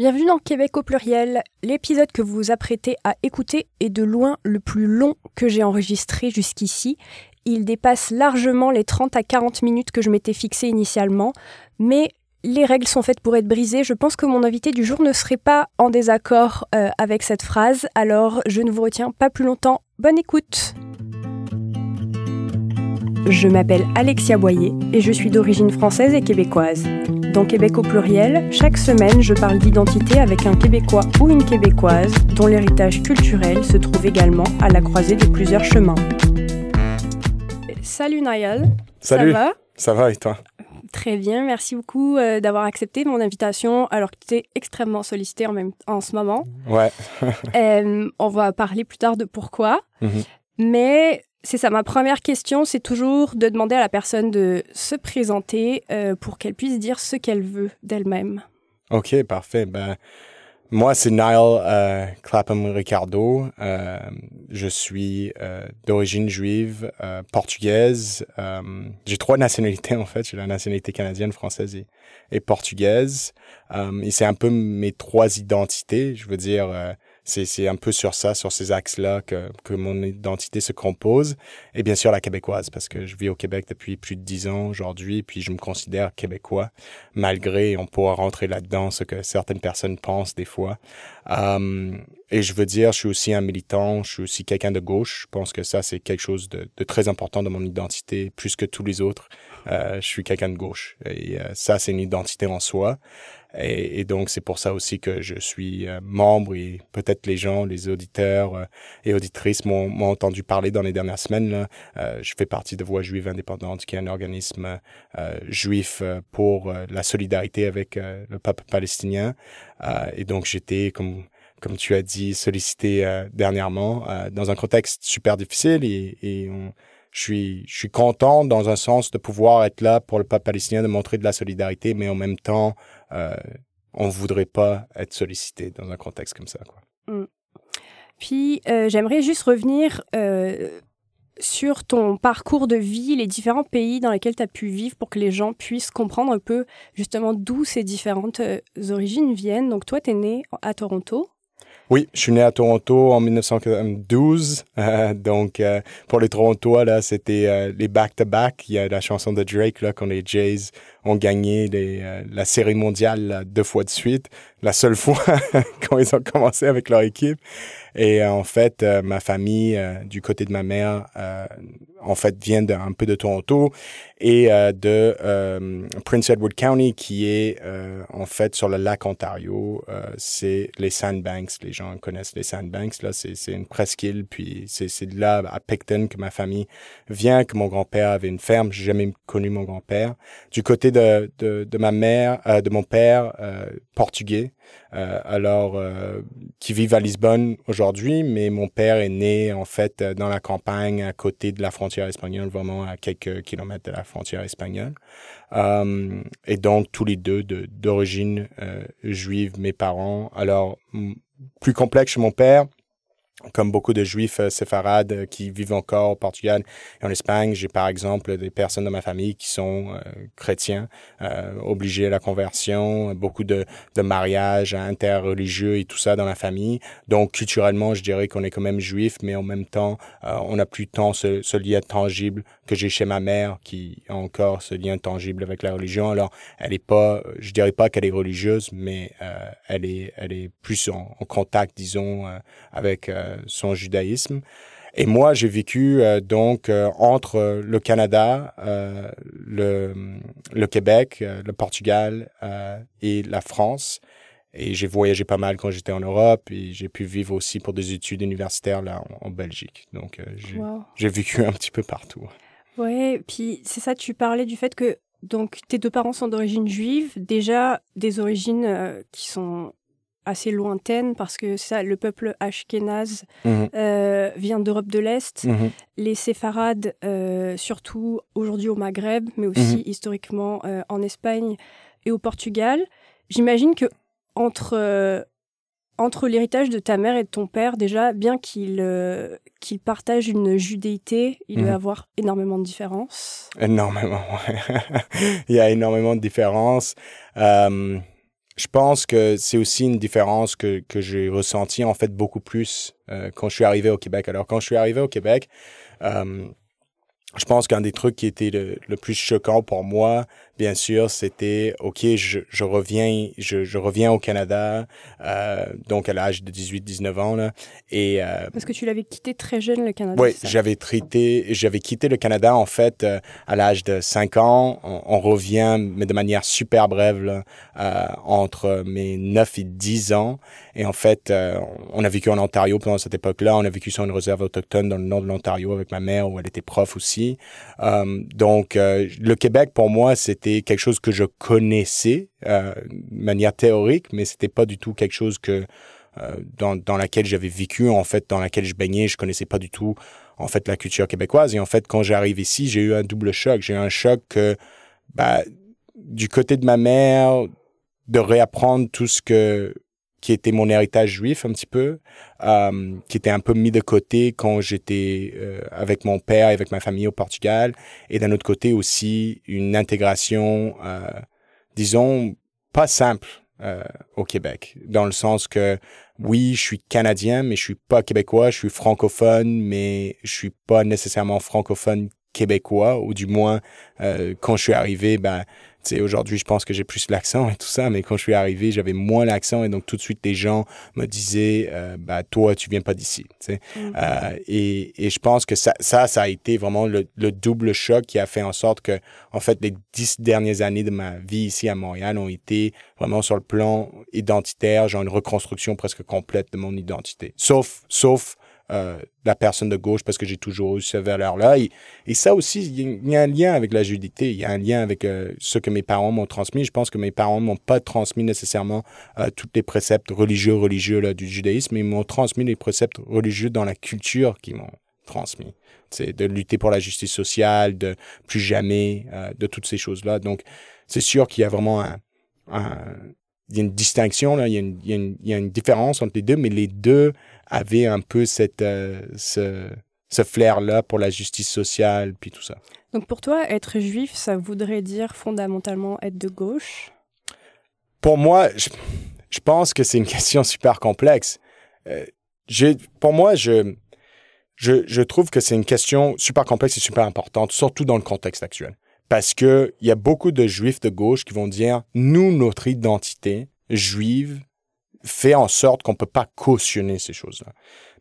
Bienvenue dans Québec au pluriel. L'épisode que vous vous apprêtez à écouter est de loin le plus long que j'ai enregistré jusqu'ici. Il dépasse largement les 30 à 40 minutes que je m'étais fixé initialement, mais les règles sont faites pour être brisées. Je pense que mon invité du jour ne serait pas en désaccord euh, avec cette phrase, alors je ne vous retiens pas plus longtemps. Bonne écoute Je m'appelle Alexia Boyer et je suis d'origine française et québécoise. Dans Québec au pluriel, chaque semaine, je parle d'identité avec un Québécois ou une Québécoise dont l'héritage culturel se trouve également à la croisée de plusieurs chemins. Salut Niall. Salut. Ça va? Ça va et toi? Très bien, merci beaucoup euh, d'avoir accepté mon invitation alors que tu es extrêmement sollicité en, même, en ce moment. Ouais. Euh, on va parler plus tard de pourquoi. Mhm. Mais c'est ça, ma première question, c'est toujours de demander à la personne de se présenter euh, pour qu'elle puisse dire ce qu'elle veut d'elle-même. Ok, parfait. Ben, moi, c'est Niall euh, Clapham Ricardo. Euh, je suis d'origine juive, portugaise. J'ai trois nationalités en fait. J'ai la nationalité canadienne, française et, portugaise. Et c'est un peu mes trois identités. Je veux dire, c'est un peu sur ça, sur ces axes-là que, que mon identité se compose. Et bien sûr la québécoise, parce que je vis au Québec depuis plus de dix ans aujourd'hui, puis je me considère québécois, malgré, on pourra rentrer là-dedans, ce que certaines personnes pensent des fois. Euh, et je veux dire, je suis aussi un militant, je suis aussi quelqu'un de gauche. Je pense que ça, c'est quelque chose de, de très important dans mon identité, plus que tous les autres. Euh, je suis quelqu'un de gauche. Et euh, ça, c'est une identité en soi. Et, donc, c'est pour ça aussi que je suis euh, membre et peut-être les gens, les auditeurs euh, et auditrices m'ont entendu parler dans les dernières semaines. Euh, je fais partie de Voix juive indépendante, qui est un organisme juif pour la solidarité avec le peuple palestinien. Et donc, j'étais, comme, comme tu as dit, sollicité dernièrement dans un contexte super difficile et on, je suis, je suis content dans un sens de pouvoir être là pour le peuple palestinien, de montrer de la solidarité, mais en même temps, euh, on voudrait pas être sollicité dans un contexte comme ça. Quoi. Puis, euh, j'aimerais juste revenir euh, sur ton parcours de vie, les différents pays dans lesquels tu as pu vivre pour que les gens puissent comprendre un peu justement d'où ces différentes origines viennent. Donc, toi, tu es né à Toronto. Oui, je suis né à Toronto en 1992. Euh, donc, euh, pour les Torontois, là, c'était euh, les back-to-back. Il y a la chanson de Drake, là, quand les Jays ont gagné les, euh, la série mondiale deux fois de suite. La seule fois quand ils ont commencé avec leur équipe. Et euh, en fait, euh, ma famille, euh, du côté de ma mère, euh, en fait, vient d'un un peu de Toronto et euh, de Prince Edward County, qui est en fait sur le lac Ontario. C'est les Sandbanks. Les gens connaissent les Sandbanks. Là, c'est une presqu'île. Puis c'est de là à Picton que ma famille vient, que mon grand-père avait une ferme. J'ai jamais connu mon grand-père. Du côté de de, ma mère, euh, de mon père, euh, portugais. Euh, alors qui vivent à Lisbonne aujourd'hui, mais mon père est né en fait dans la campagne à côté de la frontière espagnole, vraiment à quelques kilomètres de la frontière espagnole. Et donc tous les deux de- d'origine juive, mes parents. Alors plus complexe mon père. Comme beaucoup de juifs euh, séfarades euh, qui vivent encore au Portugal et en Espagne, j'ai par exemple des personnes de ma famille qui sont euh, chrétiens, euh, obligés à la conversion, beaucoup de, de mariages interreligieux et tout ça dans la famille. Donc culturellement, je dirais qu'on est quand même juif, mais en même temps, euh, on n'a plus tant ce, ce lien tangible que j'ai chez ma mère, qui a encore ce lien tangible avec la religion. Alors, elle est pas, je dirais pas qu'elle est religieuse, mais euh, elle est, elle est plus en, en contact, disons, avec son judaïsme. Et moi, j'ai vécu euh, donc euh, entre euh, le Canada, euh, le, le Québec, euh, le Portugal euh, et la France. Et j'ai voyagé pas mal quand j'étais en Europe et j'ai pu vivre aussi pour des études universitaires là en, en Belgique. Donc euh, j'ai Wow. vécu un petit peu partout. Ouais, puis c'est ça, tu parlais du fait que donc tes deux parents sont d'origine juive, déjà des origines euh, qui sont assez lointaines parce que ça, le peuple ashkénaze Mhm, euh, vient d'Europe de l'Est, mhm, les séfarades euh, surtout aujourd'hui au Maghreb, mais aussi Mhm. historiquement euh, en Espagne et au Portugal. J'imagine que entre entre l'héritage de ta mère et de ton père, déjà, bien qu'ils euh, partagent une judéité, il doit y avoir énormément de différences. Énormément, ouais. Il y a énormément de différences. Euh, je pense que c'est aussi une différence que, que j'ai ressentie en fait beaucoup plus euh, quand je suis arrivé au Québec. Alors quand je suis arrivé au Québec, euh, je pense qu'un des trucs qui était le, le, plus choquant pour moi, bien sûr, c'était OK, je, je reviens, je, je, reviens au Canada, euh, donc à l'âge de 18-19 ans là, et euh, parce que tu l'avais quitté très jeune le Canada. Oui, j'avais traité, j'avais quitté le Canada en fait euh, à l'âge de 5 ans. On, on, revient, mais de manière super brève là, euh, entre mes 9 et 10 ans. Et en fait, euh, on a vécu en Ontario pendant cette époque-là. On a vécu sur une réserve autochtone dans le nord de l'Ontario avec ma mère où elle était prof aussi. Euh, donc, euh, le Québec, pour moi, c'était quelque chose que je connaissais euh, de manière théorique, mais c'était pas du tout quelque chose que euh, dans, dans laquelle j'avais vécu, en fait, dans laquelle je baignais. Je connaissais pas du tout, en fait, la culture québécoise. Et en fait, quand j'arrive ici, j'ai eu un double choc. J'ai eu un choc que, bah, du côté de ma mère, de réapprendre tout ce que qui était mon héritage juif un petit peu, euh, qui était un peu mis de côté quand j'étais euh, avec mon père et avec ma famille au Portugal, et d'un autre côté aussi une intégration, euh, disons, pas simple euh, au Québec, dans le sens que oui, je suis canadien, mais je suis pas québécois, je suis francophone, mais je suis pas nécessairement francophone québécois, ou du moins, euh, quand je suis arrivé, ben, sais, aujourd'hui, je pense que j'ai plus l'accent et tout ça, mais quand je suis arrivé, j'avais moins l'accent et donc tout de suite, les gens me disaient, euh, bah, toi, tu viens pas d'ici, tu sais. Mm-hmm. euh, et, et je pense que ça, ça, ça a été vraiment le, le, double choc qui a fait en sorte que, en fait, les dix dernières années de ma vie ici à Montréal ont été vraiment sur le plan identitaire, genre une reconstruction presque complète de mon identité. Sauf, sauf euh, la personne de gauche parce que j'ai toujours eu ce valeur-là. Et, et, ça aussi, il y, a un lien avec la judité, il y a un lien avec euh, ce que mes parents m'ont transmis. Je pense que mes parents m'ont pas transmis nécessairement euh, tous les préceptes religieux, religieux là, du judaïsme, mais ils m'ont transmis les préceptes religieux dans la culture qu'ils m'ont transmis. C'est de lutter pour la justice sociale, de plus jamais, euh, de toutes ces choses-là. Donc, c'est sûr qu'il y a vraiment un, un il y a une distinction, là, il y a une, il y a une, il y a une différence entre les deux, mais les deux avaient un peu cette, euh, ce, ce flair-là pour la justice sociale, puis tout ça. Donc pour toi, être juif, ça voudrait dire fondamentalement être de gauche? Pour moi, je, je pense que c'est une question super complexe. Euh, pour moi, je, je, je trouve que c'est une question super complexe et super importante, surtout dans le contexte actuel. Parce que il y a beaucoup de juifs de gauche qui vont dire, nous, notre identité juive fait en sorte qu'on peut pas cautionner ces choses-là.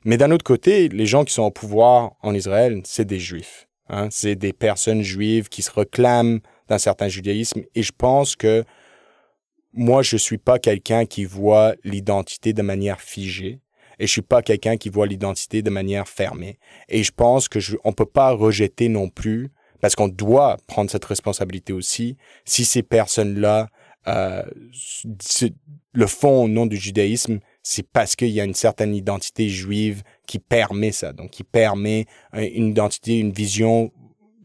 Mais d'un autre côté, les gens qui sont au pouvoir en Israël, c'est des juifs. Hein? C'est des personnes juives qui se réclament d'un certain judaïsme. Et je pense que moi, je suis pas quelqu'un qui voit l'identité de manière figée. Et je suis pas quelqu'un qui voit l'identité de manière fermée. Et je pense que je, on peut pas rejeter non plus parce qu'on doit prendre cette responsabilité aussi. Si ces personnes-là euh, le font au nom du judaïsme, c'est parce qu'il y a une certaine identité juive qui permet ça, donc qui permet une identité, une vision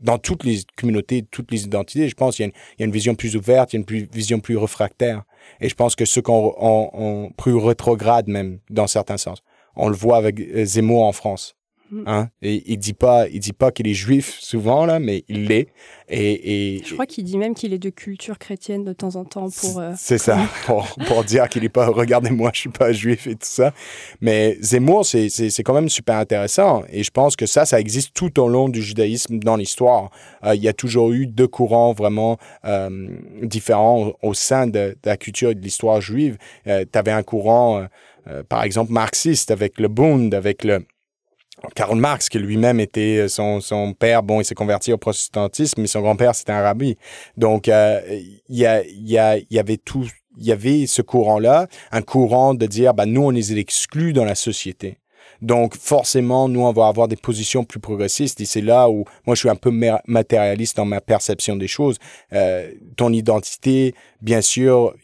dans toutes les communautés, toutes les identités. Je pense qu'il y, a une vision plus ouverte, il y a une vision plus réfractaire. Et je pense que ceux qu'on on, plus rétrograde même dans certains sens. On le voit avec Zemmour en France. Mm. Hein? Et il dit pas, il dit pas qu'il est juif souvent là, mais il l'est. Et, et, je crois qu'il dit même qu'il est de culture chrétienne de temps en temps pour. Euh, c'est ça, pour, pour dire qu'il est pas. Regardez-moi, je suis pas juif et tout ça. Mais Zemmour, c'est c'est quand même super intéressant. Et je pense que ça, ça existe tout au long du judaïsme dans l'histoire. Euh, il y a toujours eu deux courants vraiment euh, différents au sein de, de, la culture et de l'histoire juive. Euh, tu avais un courant, euh, par exemple, marxiste avec le Bund, avec le Karl Marx, qui lui-même était euh, son, son père, bon, il s'est converti au protestantisme, mais son grand-père, c'était un rabbi. Donc, euh, il y, a, y, a, y avait tout, il y avait ce courant-là, un courant de dire, bah, nous, on les exclut dans la société. Donc, forcément, nous, on va avoir des positions plus progressistes. Et c'est là où moi, je suis un peu matérialiste dans ma perception des choses. Euh, ton identité, bien sûr,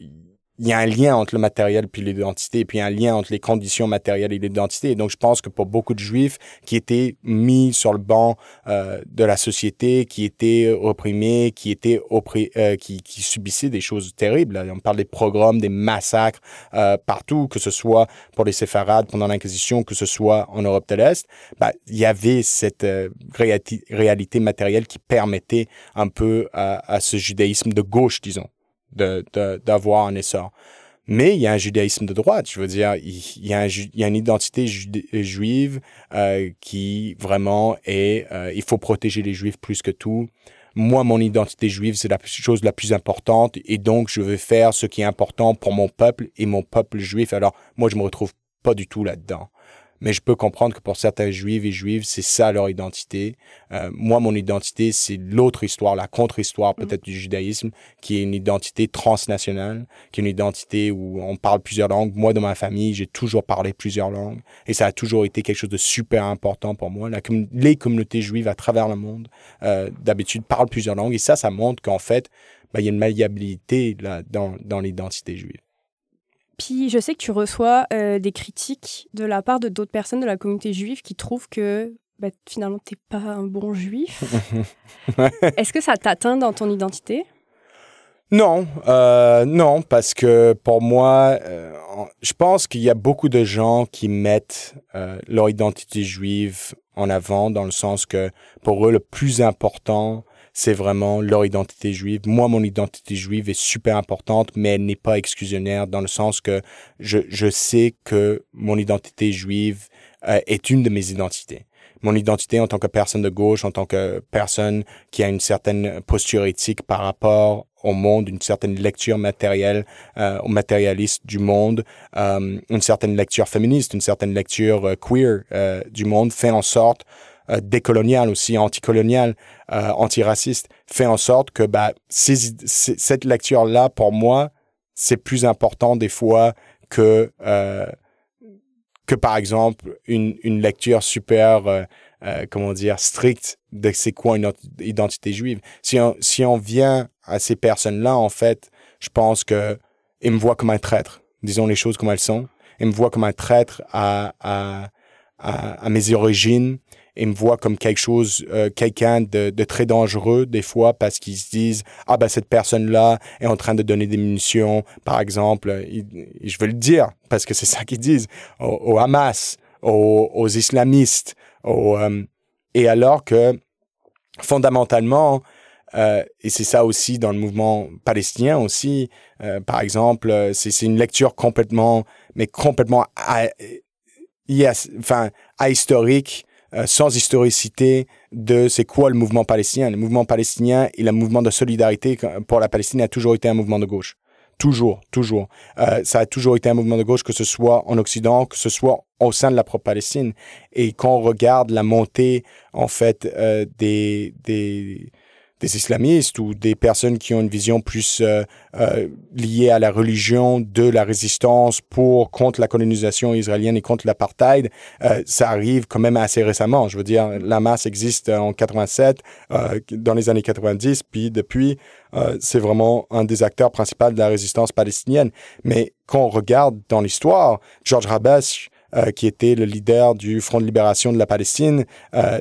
il y a un lien entre le matériel puis l'identité, et puis un lien entre les conditions matérielles et l'identité. Donc, je pense que pour beaucoup de Juifs qui étaient mis sur le banc euh, de la société, qui étaient opprimés, qui étaient opprimés, euh, qui, qui, subissaient des choses terribles. On parle des programmes, des massacres euh, partout, que ce soit pour les séfarades pendant l'Inquisition, que ce soit en Europe de l'Est. Ben, il y avait cette euh, réalité matérielle qui permettait un peu à, à ce judaïsme de gauche, disons d'avoir un essor. Mais il y a un judaïsme de droite. Je veux dire, il y a, il y a une identité juive euh, qui vraiment est. Euh, il faut protéger les juifs plus que tout. Moi, mon identité juive, c'est la chose la plus importante. Et donc, je veux faire ce qui est important pour mon peuple et mon peuple juif. Alors, moi, je me retrouve pas du tout là-dedans mais je peux comprendre que pour certains juifs et juives, c'est ça leur identité. Euh, moi, mon identité, c'est l'autre histoire, la contre-histoire mm. peut-être du judaïsme, qui est une identité transnationale, qui est une identité où on parle plusieurs langues. Moi, dans ma famille, j'ai toujours parlé plusieurs langues, et ça a toujours été quelque chose de super important pour moi. La, les communautés juives à travers le monde, euh, d'habitude, parlent plusieurs langues, et ça, ça montre qu'en fait, ben, il y a une malléabilité là, dans, dans l'identité juive. Puis je sais que tu reçois euh, des critiques de la part de d'autres personnes de la communauté juive qui trouvent que bah, finalement, tu n'es pas un bon juif. Est-ce que ça t'atteint dans ton identité? Non, euh, non, parce que pour moi, euh, je pense qu'il y a beaucoup de gens qui mettent leur identité juive en avant, dans le sens que pour eux, le plus important, c'est vraiment leur identité juive. Moi, mon identité juive est super importante, mais elle n'est pas exclusionnaire dans le sens que je, je sais que mon identité juive euh, est une de mes identités. Mon identité en tant que personne de gauche, en tant que personne qui a une certaine posture éthique par rapport au monde, une certaine lecture matérielle, euh, matérialiste du monde, euh, une certaine lecture féministe, une certaine lecture euh, queer euh, du monde, fait en sorte euh, décolonial aussi, anticolonial, euh, antiraciste, fait en sorte que bah, cette lecture-là, pour moi, c'est plus important des fois que, euh, que par exemple, une, une lecture super, euh, euh, comment dire, stricte de c'est quoi une identité juive. Si on, si on vient à ces personnes-là, en fait, je pense que ils me voient comme un traître. Disons les choses comme elles sont. Ils me voient comme un traître à, à mes origines ils me voient comme quelque chose, euh, quelqu'un de, très dangereux des fois parce qu'ils se disent ah ben cette personne là est en train de donner des munitions par exemple. je veux le dire parce que c'est ça qu'ils disent au, Hamas, aux, islamistes, euh, et alors que fondamentalement euh, et c'est ça aussi dans le mouvement palestinien aussi. Euh, par exemple, c'est une lecture complètement, mais complètement, yes, enfin, ahistorique euh, sans historicité de c'est quoi le mouvement palestinien. Le mouvement palestinien et le mouvement de solidarité pour la Palestine a toujours été un mouvement de gauche. Toujours, toujours. Euh, ça a toujours été un mouvement de gauche, que ce soit en Occident, que ce soit au sein de la propre Palestine. Et quand on regarde la montée, en fait, euh, des, des, des islamistes ou des personnes qui ont une vision plus euh, euh, liée à la religion de la résistance pour contre la colonisation israélienne et contre l'apartheid, euh, ça arrive quand même assez récemment. Je veux dire, la masse existe en 87, euh, dans les années 90, puis depuis, euh, c'est vraiment un des acteurs principaux de la résistance palestinienne. Mais quand on regarde dans l'histoire, George Habash, euh, qui était le leader du Front de libération de la Palestine,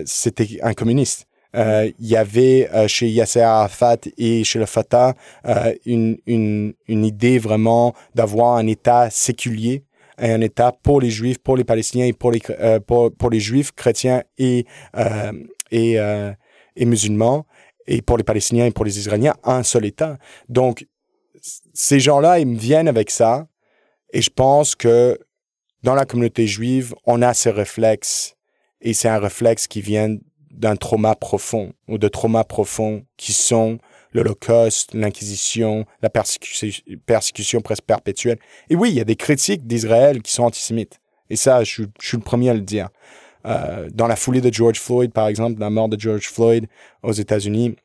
c'était un communiste. Euh, il y avait euh, chez Yasser Arafat et chez le Fatah euh, une, une, idée vraiment d'avoir un État séculier un État pour les Juifs, pour les Palestiniens et pour les, pour, pour, les Juifs, chrétiens et, et, musulmans, et pour les Palestiniens et pour les Israéliens, un seul État. Donc, ces gens-là, ils me viennent avec ça, et je pense que dans la communauté juive, on a ces réflexes, et c'est un réflexe qui vient d'un trauma profond ou de traumas profonds qui sont l'Holocauste, l'Inquisition, la persécution, presque perpétuelle. Et oui, il y a des critiques d'Israël qui sont antisémites. Et ça, je, suis le premier à le dire. Euh, dans la foulée de George Floyd, par exemple, la mort de George Floyd aux États-Unis,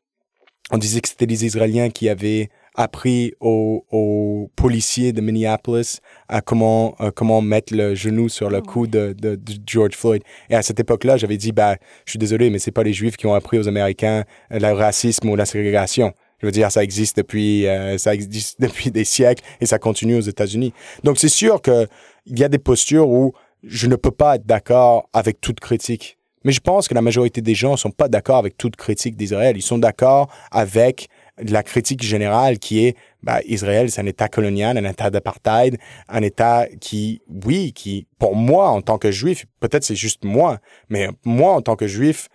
on disait que c'était les Israéliens qui avaient appris aux, aux, policiers de Minneapolis à comment euh, comment mettre le genou sur le cou de, de, George Floyd. Et à cette époque-là, j'avais dit bah je suis désolé, mais c'est pas les Juifs qui ont appris aux Américains euh, le racisme ou la ségrégation. Je veux dire, ça existe depuis euh, ça existe depuis des siècles et ça continue aux États-Unis. Donc c'est sûr que il y a des postures où je ne peux pas être d'accord avec toute critique. Mais je pense que la majorité des gens sont pas d'accord avec toute critique d'Israël. Ils sont d'accord avec la critique générale qui est bah, Israël, c'est un État colonial, un État d'apartheid, un État qui, oui, qui, pour moi, en tant que juif, peut-être c'est juste moi, mais moi, en tant que juif,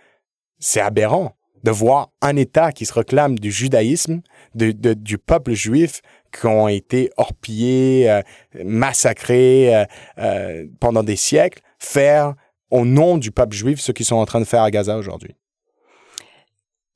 c'est aberrant de voir un État qui se réclame du judaïsme, de, du peuple juif, qui ont été orpillés, massacrés pendant des siècles, faire au nom du peuple juif ce qu'ils sont en train de faire à Gaza aujourd'hui.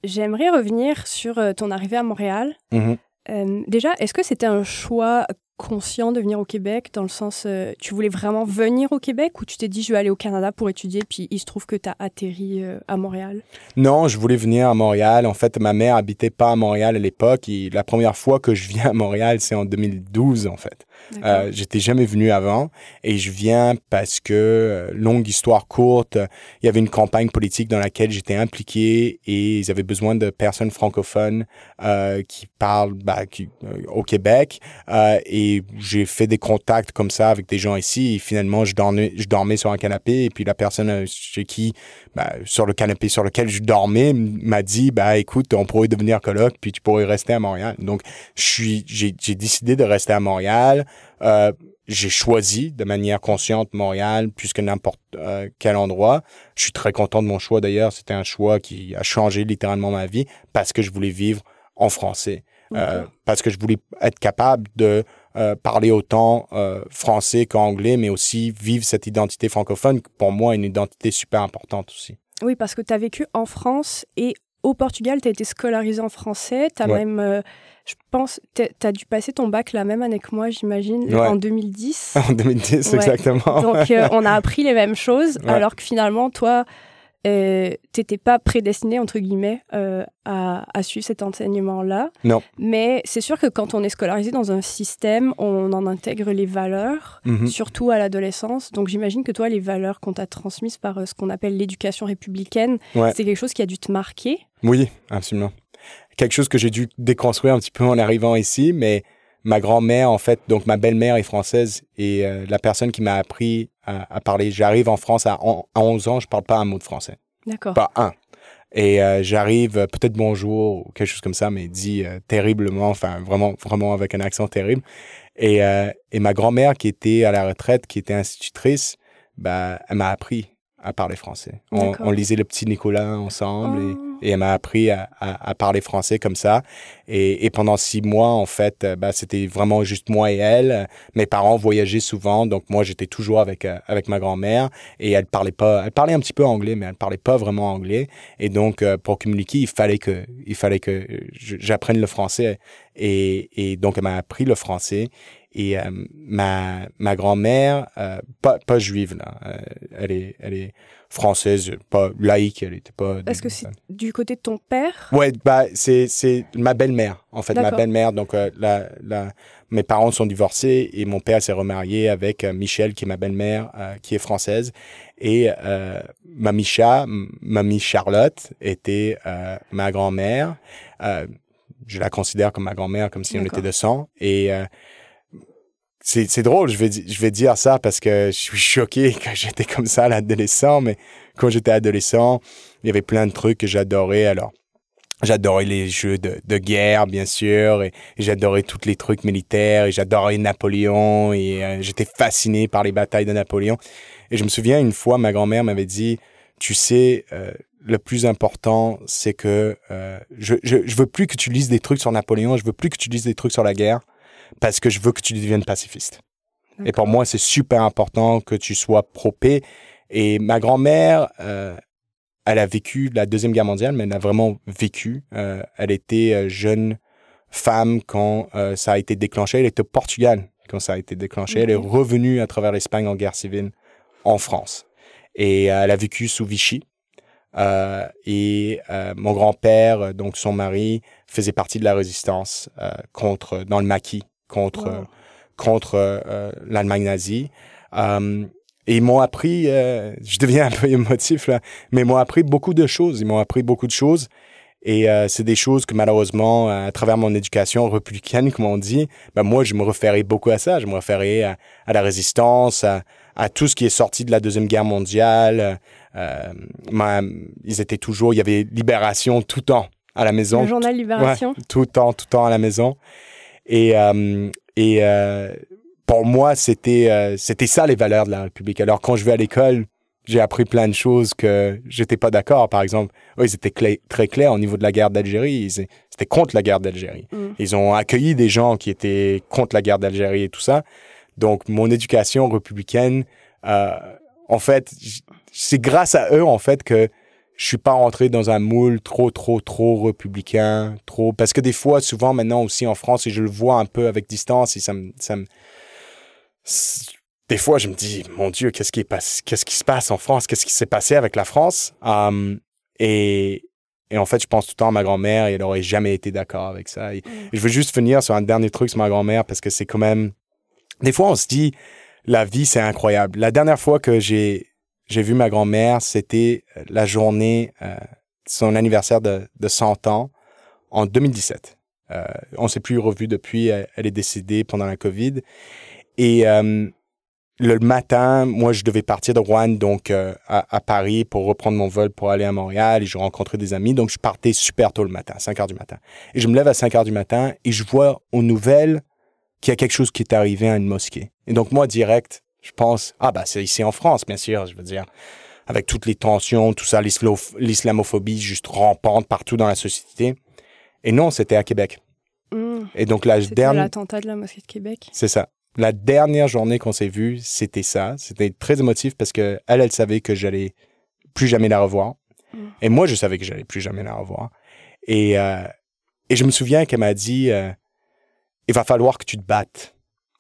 J'aimerais revenir sur ton arrivée à Montréal. Mm-hmm. déjà, est-ce que c'était un choix conscient de venir au Québec dans le sens euh, tu voulais vraiment venir au Québec ou tu t'es dit je vais aller au Canada pour étudier puis il se trouve que tu as atterri euh, à Montréal? Non, je voulais venir à Montréal. En fait, ma mère habitait pas à Montréal à l'époque et la première fois que je viens à Montréal, c'est en 2012 en fait. Euh, J'étais jamais venu avant et je viens parce que, euh, longue histoire courte, il y avait une campagne politique dans laquelle j'étais impliqué et ils avaient besoin de personnes francophones euh, qui parlent bah, qui, euh, au Québec. Euh, et j'ai fait des contacts comme ça avec des gens ici et finalement, je dormais, je dormais sur un canapé et puis la personne chez qui, bah, sur le canapé sur lequel je dormais, m'a dit, bah écoute, on pourrait devenir coloc puis tu pourrais rester à Montréal. Donc, je suis, j'ai décidé de rester à Montréal. Euh, j'ai choisi de manière consciente Montréal plus que n'importe euh, quel endroit. Je suis très content de mon choix d'ailleurs. C'était un choix qui a changé littéralement ma vie parce que je voulais vivre en français. Euh, parce que je voulais être capable de euh, parler autant français qu'anglais, mais aussi vivre cette identité francophone, pour moi, une identité super importante aussi. Oui, parce que tu as vécu en France et au Portugal, tu as été scolarisé en français. Tu as même, je pense, tu as dû passer ton bac la même année que moi, j'imagine, en 2010. En 2010, exactement. Donc, euh, on a appris les mêmes choses, alors que finalement, toi, euh, t'étais pas prédestiné entre guillemets euh, à, à, suivre cet enseignement-là. Non. Mais c'est sûr que quand on est scolarisé dans un système, on en intègre les valeurs, Mhm. surtout à l'adolescence. Donc j'imagine que toi, les valeurs qu'on t'a transmises par euh, ce qu'on appelle l'éducation républicaine, c'est quelque chose qui a dû te marquer. Oui, absolument. Quelque chose que j'ai dû déconstruire un petit peu en arrivant ici, mais ma grand-mère, en fait, donc ma belle-mère est française et euh, la personne qui m'a appris à, à parler, j'arrive en France à, on- à 11 ans, je parle pas un mot de français. D'accord. Pas un. Et euh, j'arrive, euh, peut-être bonjour ou quelque chose comme ça, mais dit terriblement, enfin vraiment, vraiment avec un accent terrible. Et, et ma grand-mère qui était à la retraite, qui était institutrice, bah, elle m'a appris à parler français. On, on lisait le petit Nicolas ensemble et, Oh. et elle m'a appris à, à, à parler français comme ça. Et, et pendant six mois, en fait, euh, bah, c'était vraiment juste moi et elle. Mes parents voyageaient souvent, donc moi j'étais toujours avec euh, avec ma grand-mère et elle parlait pas, elle parlait un petit peu anglais, mais elle parlait pas vraiment anglais. Et donc euh, pour communiquer, il fallait que il fallait que j'apprenne le français. Et, et donc elle m'a appris le français. Et euh, ma ma grand-mère, euh, pas pas juive là, euh, elle est elle est française, pas laïque, elle était pas. Est-ce que c'est du côté de ton père? Ouais, bah c'est c'est ma belle-mère en fait, ma belle-mère. Donc euh, la la mes parents sont divorcés et mon père s'est remarié avec euh, Michel qui est ma belle-mère euh, qui est française et euh, ma Micha, m- mamie Charlotte était euh, ma grand-mère. Euh, je la considère comme ma grand-mère comme si on était de sang et euh, c'est drôle, je vais je vais dire ça parce que je suis choqué que j'étais comme ça à l'adolescent mais quand j'étais adolescent, il y avait plein de trucs que j'adorais alors J'adorais les jeux de, de guerre, bien sûr, et, et j'adorais tous les trucs militaires, et j'adorais Napoléon, et euh, j'étais fasciné par les batailles de Napoléon. Et je me souviens, une fois, ma grand-mère m'avait dit, tu sais, euh, le plus important, c'est que euh, je, je, je veux plus que tu lises des trucs sur Napoléon, je veux plus que tu lises des trucs sur la guerre, parce que je veux que tu deviennes pacifiste. Et pour moi, c'est super important que tu sois pro-paix. Et ma grand-mère, euh, elle a vécu la Deuxième Guerre mondiale, mais elle a vraiment vécu. Euh, elle était euh, jeune femme quand euh, ça a été déclenché. Elle était au Portugal quand ça a été déclenché. Elle est revenue à travers l'Espagne en guerre civile en France. Et elle a vécu sous Vichy. Euh, et euh, mon grand-père, donc son mari, faisait partie de la résistance euh, contre dans le maquis contre Wow. contre euh, l'Allemagne nazie. Euh, et ils m'ont appris, euh, je deviens un peu émotif là, mais ils m'ont appris beaucoup de choses. Ils m'ont appris beaucoup de choses. Et euh, c'est des choses que malheureusement, à travers mon éducation républicaine, comme on dit, ben moi, je me référais beaucoup à ça. Je me référais à, à la résistance, à, à tout ce qui est sorti de la Deuxième Guerre mondiale. Euh, ma- ils étaient toujours, il y avait Libération tout le temps à la maison. Le journal Libération Ouais, tout le temps, tout le temps à la maison. Et, euh, et euh, pour moi, c'était euh, c'était ça les valeurs de la République. Alors quand je vais à l'école, j'ai appris plein de choses que j'étais pas d'accord. Par exemple, eux, ils étaient très clairs au niveau de la guerre d'Algérie. C'était contre la guerre d'Algérie. Mm. Ils ont accueilli des gens qui étaient contre la guerre d'Algérie et tout ça. Donc, mon éducation républicaine, euh, en fait, c'est grâce à eux, en fait, que je suis pas rentré dans un moule trop, trop, trop républicain, trop. Parce que des fois, souvent maintenant aussi en France, et je le vois un peu avec distance, et ça me. Ça me des fois, je me dis, mon Dieu, qu'est-ce qui, passe, qu'est-ce qui se passe en France? Qu'est-ce qui s'est passé avec la France? Um, et, et en fait, je pense tout le temps à ma grand-mère et elle n'aurait jamais été d'accord avec ça. Et, je veux juste finir sur un dernier truc sur ma grand-mère parce que c'est quand même. Des fois, on se dit, la vie, c'est incroyable. La dernière fois que j'ai, j'ai vu ma grand-mère, c'était la journée, euh, son anniversaire de, de 100 ans en 2017. Euh, on s'est plus revu depuis. Elle, elle, est décédée pendant la COVID. Et euh, le matin, moi, je devais partir de Rouen, donc euh, à, à, Paris, pour reprendre mon vol pour aller à Montréal. Et je rencontrais des amis. Donc, je partais super tôt le matin, 5 heures du matin. Et je me lève à 5 heures du matin et je vois aux nouvelles qu'il y a quelque chose qui est arrivé à une mosquée. Et donc, moi, direct, je pense, ah, bah, c'est ici en France, bien sûr, je veux dire. Avec toutes les tensions, tout ça, l'islamophobie juste rampante partout dans la société. Et non, c'était à Québec. Mmh. Et donc, la dernière. l'attentat de la mosquée de Québec. C'est ça la dernière journée qu'on s'est vu, c'était ça. C'était très émotif parce que elle, elle savait que j'allais plus jamais la revoir. Mm. Et moi, je savais que j'allais plus jamais la revoir. Et, euh, et je me souviens qu'elle m'a dit euh, il va falloir que tu te battes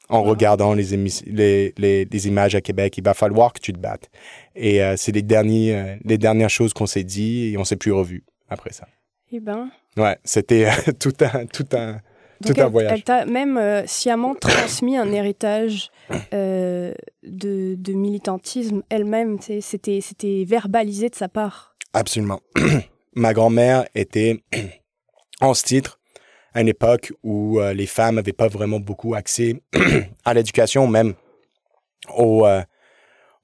en regardant les, les, les, les, images à Québec. Il va falloir que tu te battes. Et euh, c'est les, derniers, euh, les dernières choses qu'on s'est dit et on s'est plus revus après ça. Eh ben. Ouais, c'était tout un, tout un, donc tout elle, un voyage. Elle t'a même euh, sciemment transmis un héritage euh, de, de, militantisme elle-même. C'était, c'était verbalisé de sa part. Absolument. Ma grand-mère était en ce titre à une époque où euh, les femmes n'avaient pas vraiment beaucoup accès à l'éducation, même au, euh,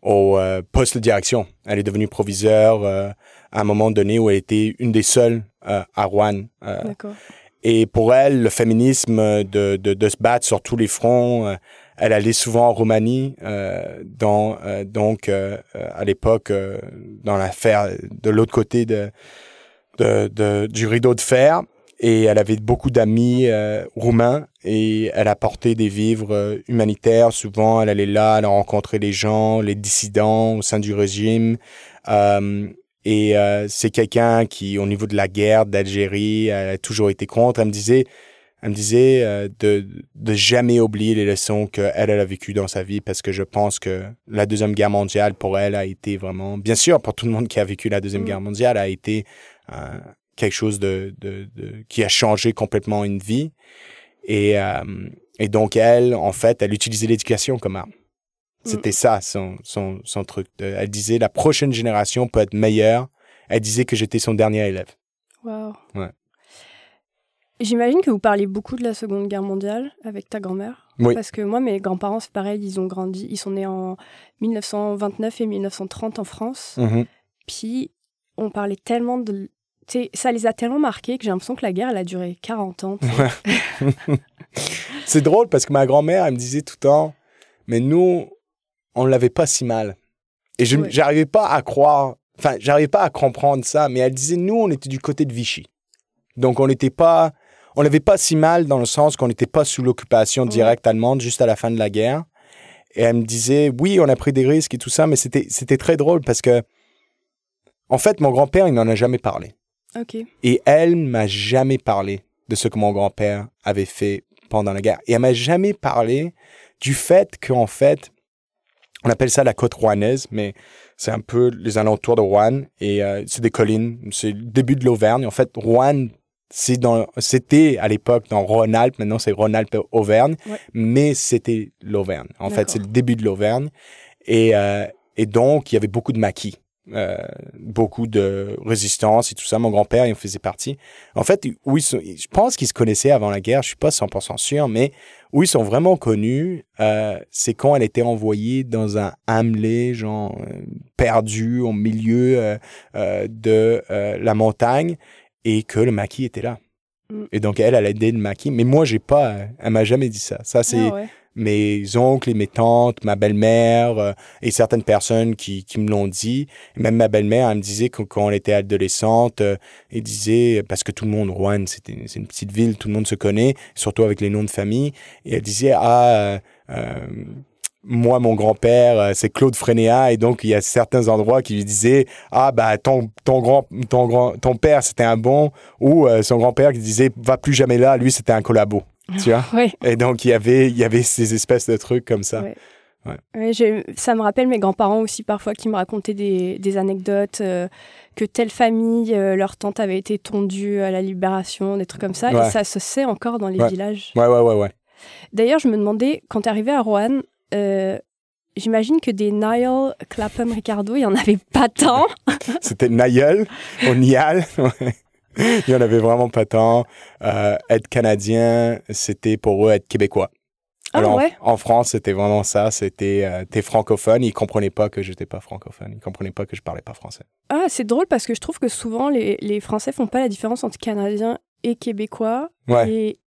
au euh, poste de direction. Elle est devenue proviseure euh, à un moment donné où elle était une des seules à Rouen. Et pour elle, le féminisme de, de, de, se battre sur tous les fronts, elle allait souvent en Roumanie, dans, donc à l'époque, dans l'affaire de l'autre côté de, de, du rideau de fer. Et elle avait beaucoup d'amis roumains et elle apportait des vivres humanitaires. Souvent, elle allait là, elle a rencontré les gens, les dissidents au sein du régime. Et euh, c'est quelqu'un qui, au niveau de la guerre d'Algérie, elle a toujours été contre. Elle me disait, elle me disait euh, de, de jamais oublier les leçons qu'elle elle a vécues dans sa vie parce que je pense que la Deuxième Guerre mondiale, pour elle, a été vraiment, bien sûr, pour tout le monde qui a vécu la Deuxième mmh. Guerre mondiale, a été euh, quelque chose de, de, de, qui a changé complètement une vie. Et, euh, et donc, elle, en fait, elle utilisait l'éducation comme arme. C'était ça, son, son, son truc. Elle disait, la prochaine génération peut être meilleure. Elle disait que j'étais son dernier élève. Wow. Ouais. J'imagine que vous parliez beaucoup de la Seconde Guerre mondiale avec ta grand-mère. Oui. Parce que moi, mes grands-parents, c'est pareil, ils ont grandi, ils sont nés en 1929 et 1930 en France. Mm -hmm. Puis, on parlait tellement de... ça les a tellement marqués que j'ai l'impression que la guerre, elle a duré 40 ans. c'est drôle parce que ma grand-mère, elle me disait tout le temps, mais nous, on l'avait pas si mal. Et je Ouais. j'arrivais pas à croire, enfin, j'arrivais pas à comprendre ça, mais elle disait, nous, on était du côté de Vichy. Donc, on n'était pas, on l'avait pas si mal dans le sens qu'on n'était pas sous l'occupation directe allemande juste à la fin de la guerre. Et elle me disait, oui, on a pris des risques et tout ça, mais c'était, c'était très drôle parce que, en fait, mon grand-père, il n'en a jamais parlé. Et elle m'a jamais parlé de ce que mon grand-père avait fait pendant la guerre. Et elle m'a jamais parlé du fait qu'en fait, on appelle ça la côte rouennaise, mais c'est un peu les alentours de Rouen et euh, c'est des collines. C'est le début de l'Auvergne. En fait, Rouen, c'était à l'époque dans Rhône-Alpes. Maintenant, c'est Rhône-Alpes-Auvergne, Ouais. mais c'était l'Auvergne. En fait, c'est le début de l'Auvergne. Et, euh, et donc, il y avait beaucoup de maquis. Euh, beaucoup de résistance et tout ça. Mon grand-père, il en faisait partie. En fait, où ils sont- je pense qu'ils se connaissaient avant la guerre, je suis pas 100% sûr, mais où ils sont vraiment connus, euh, c'est quand elle était envoyée dans un hamelet, genre euh, perdu au milieu euh, de la montagne, et que le maquis était là. Mm. Et donc elle, elle a aidé le maquis, mais moi j'ai pas, elle m'a jamais dit ça. Ça c'est Ah ouais. Mes oncles et mes tantes, ma belle-mère euh, et certaines personnes qui, qui me l'ont dit. même ma belle-mère, elle me disait que quand elle était adolescente, euh, elle disait, parce que tout le monde, Rouen, c'est une, petite ville, tout le monde se connaît, surtout avec les noms de famille, et elle disait, ah, euh, moi, mon grand-père, c'est Claude Frénéat, et donc il y a certains endroits qui lui disaient ah bah ton ton grand ton grand ton père c'était un bon, ou son grand-père qui disait va plus jamais là, lui c'était un collabo tu vois? Et donc, il y avait, il y avait ces espèces de trucs comme ça. Ouais. ça me rappelle mes grands-parents aussi parfois qui me racontaient des, des anecdotes euh, que telle famille, euh, leur tante avait été tondue à la libération, des trucs comme ça. Et ça se sait encore dans les villages. Ouais, ouais, ouais, ouais. D'ailleurs, je me demandais, quand tu es arrivé à Rouen, euh, j'imagine que des Niall, Clapham, Ricardo, il n'y en avait pas tant. C'était Niall, Nial. il n'y en avait vraiment pas tant. Euh, être canadien, c'était pour eux être québécois. Ah, Alors, ouais? en, France, c'était vraiment ça. C'était euh, t'es francophone. Ils comprenaient pas que j'étais pas francophone. Ils comprenaient pas que je parlais pas français. Ah, c'est drôle parce que je trouve que souvent les, les Français font pas la différence entre canadien et québécois. Ouais. Et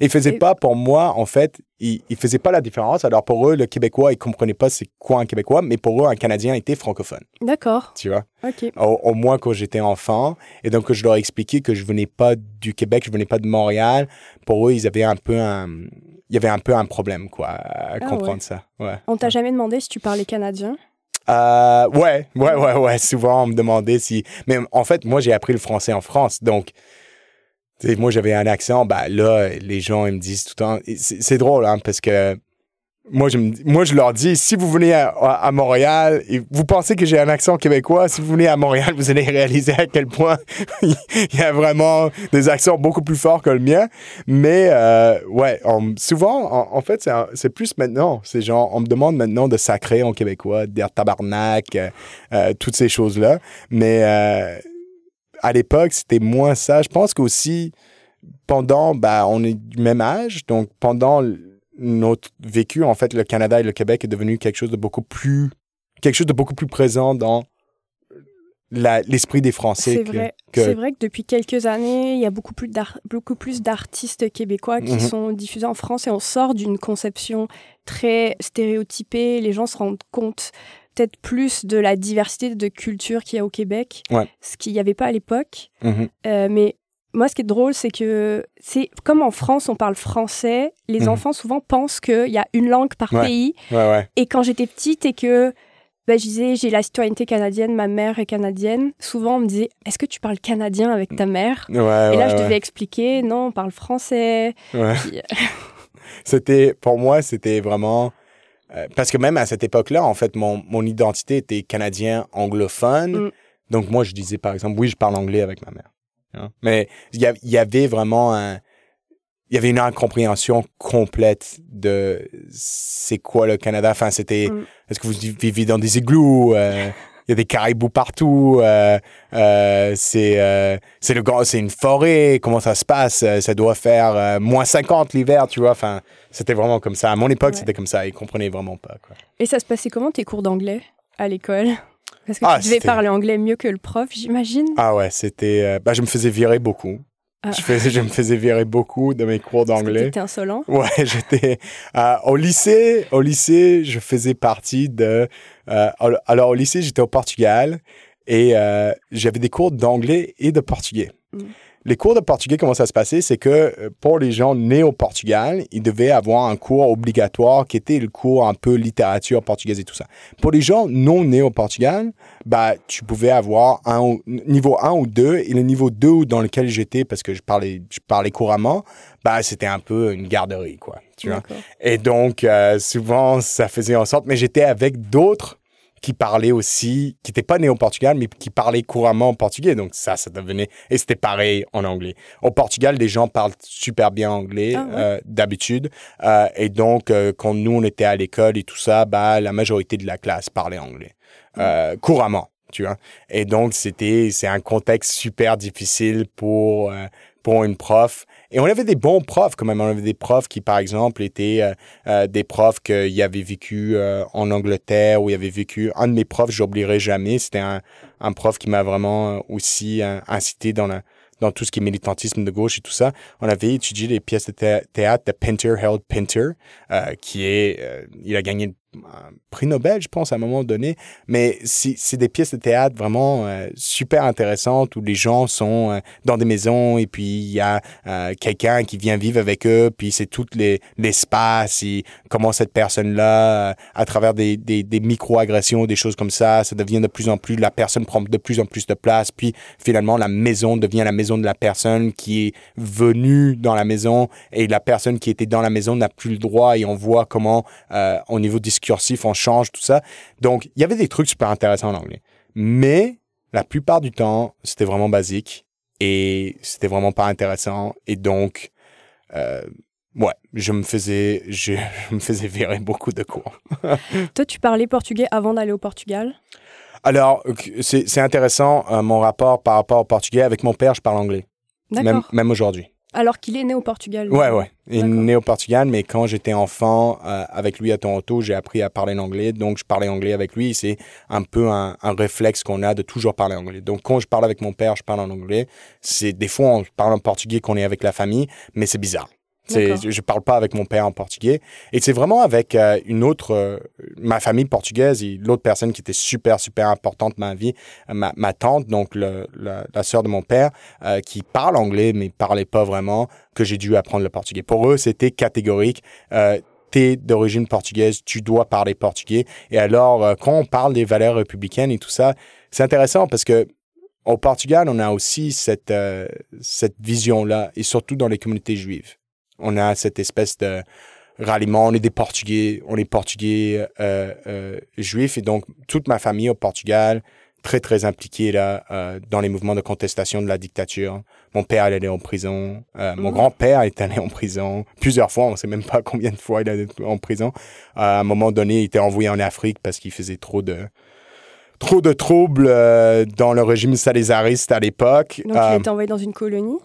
ils faisaient pas, pour moi, en fait, ils, ils faisaient pas la différence. Alors pour eux, le Québécois, ils comprenaient pas c'est quoi un Québécois, mais pour eux, un Canadien était francophone. D'accord. Tu vois? OK. Au, moins quand j'étais enfant. Et donc, je leur ai expliqué que je venais pas du Québec, je venais pas de Montréal. Pour eux, ils avaient un peu un, il y avait un peu un problème, quoi, à ah comprendre ça. Ouais. On t'a jamais demandé si tu parlais canadien? Euh, ouais, ouais, ouais, ouais. Souvent, on me demandait si. Mais en fait, moi, j'ai appris le français en France. Donc, moi, j'avais un accent, bah là, les gens, ils me disent tout le temps. C'est drôle, hein, parce que moi je, moi, je leur dis, si vous venez à, Montréal vous pensez que j'ai un accent québécois, si vous venez à Montréal, vous allez réaliser à quel point il y a vraiment des accents beaucoup plus forts que le mien. Mais euh, ouais, souvent, en, fait, c'est plus maintenant. C'est genre, on me demande maintenant de sacrer en québécois, de dire tabarnak, euh, euh, toutes ces choses-là. Mais à l'époque, c'était moins ça. Je pense qu'aussi, pendant, bah, on est du même âge, donc pendant notre vécu, en fait, le Canada et le Québec est devenu quelque chose de beaucoup plus, quelque chose de beaucoup plus présent dans l'esprit des Français. C'est vrai. C'est vrai que depuis quelques années, il y a beaucoup plus beaucoup plus d'artistes québécois qui mhm. sont diffusés en France et on sort d'une conception très stéréotypée. Les gens se rendent compte peut-être plus de la diversité de culture qu'il y a au Québec, ce qu'il n'y avait pas à l'époque. Mhm. Euh, mais moi, ce qui est drôle, c'est que c'est comme en France, on parle français. Les mhm. enfants souvent pensent qu'il y a une langue par pays. et quand j'étais petite et que bah, je disais j'ai la citoyenneté canadienne, ma mère est canadienne, souvent on me disait est-ce que tu parles canadien avec ta mère? Et là, je devais expliquer non, on parle français. Euh, c'était pour moi, c'était vraiment euh, parce que même à cette époque-là, en fait, mon, mon identité était canadien anglophone. Mm. Donc moi, je disais par exemple, oui, je parle anglais avec ma mère. Hein. Mais il y, avait vraiment un, il y avait une incompréhension complète de c'est quoi le Canada? Enfin, c'était, mm. est-ce que vous vivez dans des igloos? Euh, il y a des caribous partout. Euh, euh, c'est euh, c'est le c'est une forêt. Comment ça se passe Ça doit faire moins 50 l'hiver, tu vois. Enfin, c'était vraiment comme ça. À mon époque, c'était comme ça. Ils comprenaient vraiment pas. Quoi. Et ça se passait comment tes cours d'anglais à l'école? Parce que ah, tu devais parler anglais mieux que le prof, j'imagine. Ah ouais, c'était. bah, je me faisais virer beaucoup. Ah. Je, faisais, je me faisais virer beaucoup de mes cours d'anglais. T'étais insolent. Ouais, j'étais au lycée. Au lycée, je faisais partie de. Euh, alors au lycée, j'étais au Portugal et euh, j'avais des cours d'anglais et de portugais. Mm. Les cours de portugais, comment ça se passait, c'est que euh, pour les gens nés au Portugal, ils devaient avoir un cours obligatoire qui était le cours un peu littérature portugaise et tout ça. Pour les gens non nés au Portugal, bah, tu pouvais avoir un niveau 1 ou 2 et le niveau 2 dans lequel j'étais, parce que je parlais, je parlais couramment, bah, c'était un peu une garderie, quoi. Tu vois? Et donc, euh, souvent, ça faisait en sorte, mais j'étais avec d'autres qui parlait aussi, qui n'était pas né au Portugal, mais qui parlait couramment portugais. Donc ça, ça devenait... Et c'était pareil en anglais. Au Portugal, les gens parlent super bien anglais ah euh, d'habitude. Euh, et donc, euh, quand nous, on était à l'école et tout ça, bah, la majorité de la classe parlait anglais. Mm. couramment, tu vois. Et donc, c'était... C'est un contexte super difficile pour pour une prof. Et on avait des bons profs quand même. On avait des profs qui, par exemple, étaient euh, euh, des profs qui avaient vécu euh, en Angleterre ou y avaient vécu. Un de mes profs, j'oublierai jamais, c'était un, un prof qui m'a vraiment aussi incité dans la dans tout ce qui est militantisme de gauche et tout ça, on avait étudié les pièces de théâtre de Pinter, Harold Pinter, euh, qui est, euh, il a gagné prix Nobel, je pense, à un moment donné. Mais c'est des pièces de théâtre vraiment euh, super intéressantes où les gens sont euh, dans des maisons et puis il y a euh, quelqu'un qui vient vivre avec eux, puis c'est tout l'espace et comment cette personne-là, à travers des, des, des micro-agressions, des choses comme ça, ça devient de plus en plus, la personne prend de plus en plus de place, puis finalement la maison devient la maison de la personne qui est venue dans la maison et la personne qui était dans la maison n'a plus le droit et on voit comment au niveau du discursif, on change, tout ça. Donc, il y avait des trucs super intéressants en anglais. Mais la plupart du temps, c'était vraiment basique et c'était vraiment pas intéressant. Et donc, euh, ouais, je me faisais, je, me faisais virer beaucoup de cours. Toi, tu parlais portugais avant d'aller au Portugal? Alors, c'est intéressant, euh, mon rapport par rapport au portugais. Avec mon père, je parle anglais. Même, même aujourd'hui. Alors qu'il est né au Portugal. Ouais, ouais. Il est né au Portugal, mais quand j'étais enfant euh, avec lui à Toronto, j'ai appris à parler anglais. Donc, je parlais anglais avec lui. C'est un peu un, un réflexe qu'on a de toujours parler anglais. Donc, quand je parle avec mon père, je parle en anglais. C'est des fois, on parle en portugais qu'on est avec la famille, mais c'est bizarre. Je, parle pas avec mon père en portugais. Et c'est vraiment avec euh, une autre, euh, ma famille portugaise et l'autre personne qui était super, super importante dans ma vie, ma, ma tante, donc le, la, la sœur de mon père, euh, qui parle anglais, mais parlait pas vraiment, que j'ai dû apprendre le portugais. Pour eux, c'était catégorique. T'es d'origine portugaise, tu dois parler portugais. Et alors, quand on parle des valeurs républicaines et tout ça, c'est intéressant parce que au Portugal, on a aussi cette, cette vision-là, et surtout dans les communautés juives. On a cette espèce de ralliement. On est des Portugais, on est Portugais euh, euh, juifs et donc toute ma famille au Portugal très très impliquée là euh, dans les mouvements de contestation de la dictature. Mon père est allé en prison, mon mhm. grand-père est allé en prison plusieurs fois. On sait même pas combien de fois il est allé en prison. à un moment donné, il était envoyé en Afrique parce qu'il faisait trop de trop de troubles dans le régime salésariste à l'époque. Donc il était envoyé dans une colonie?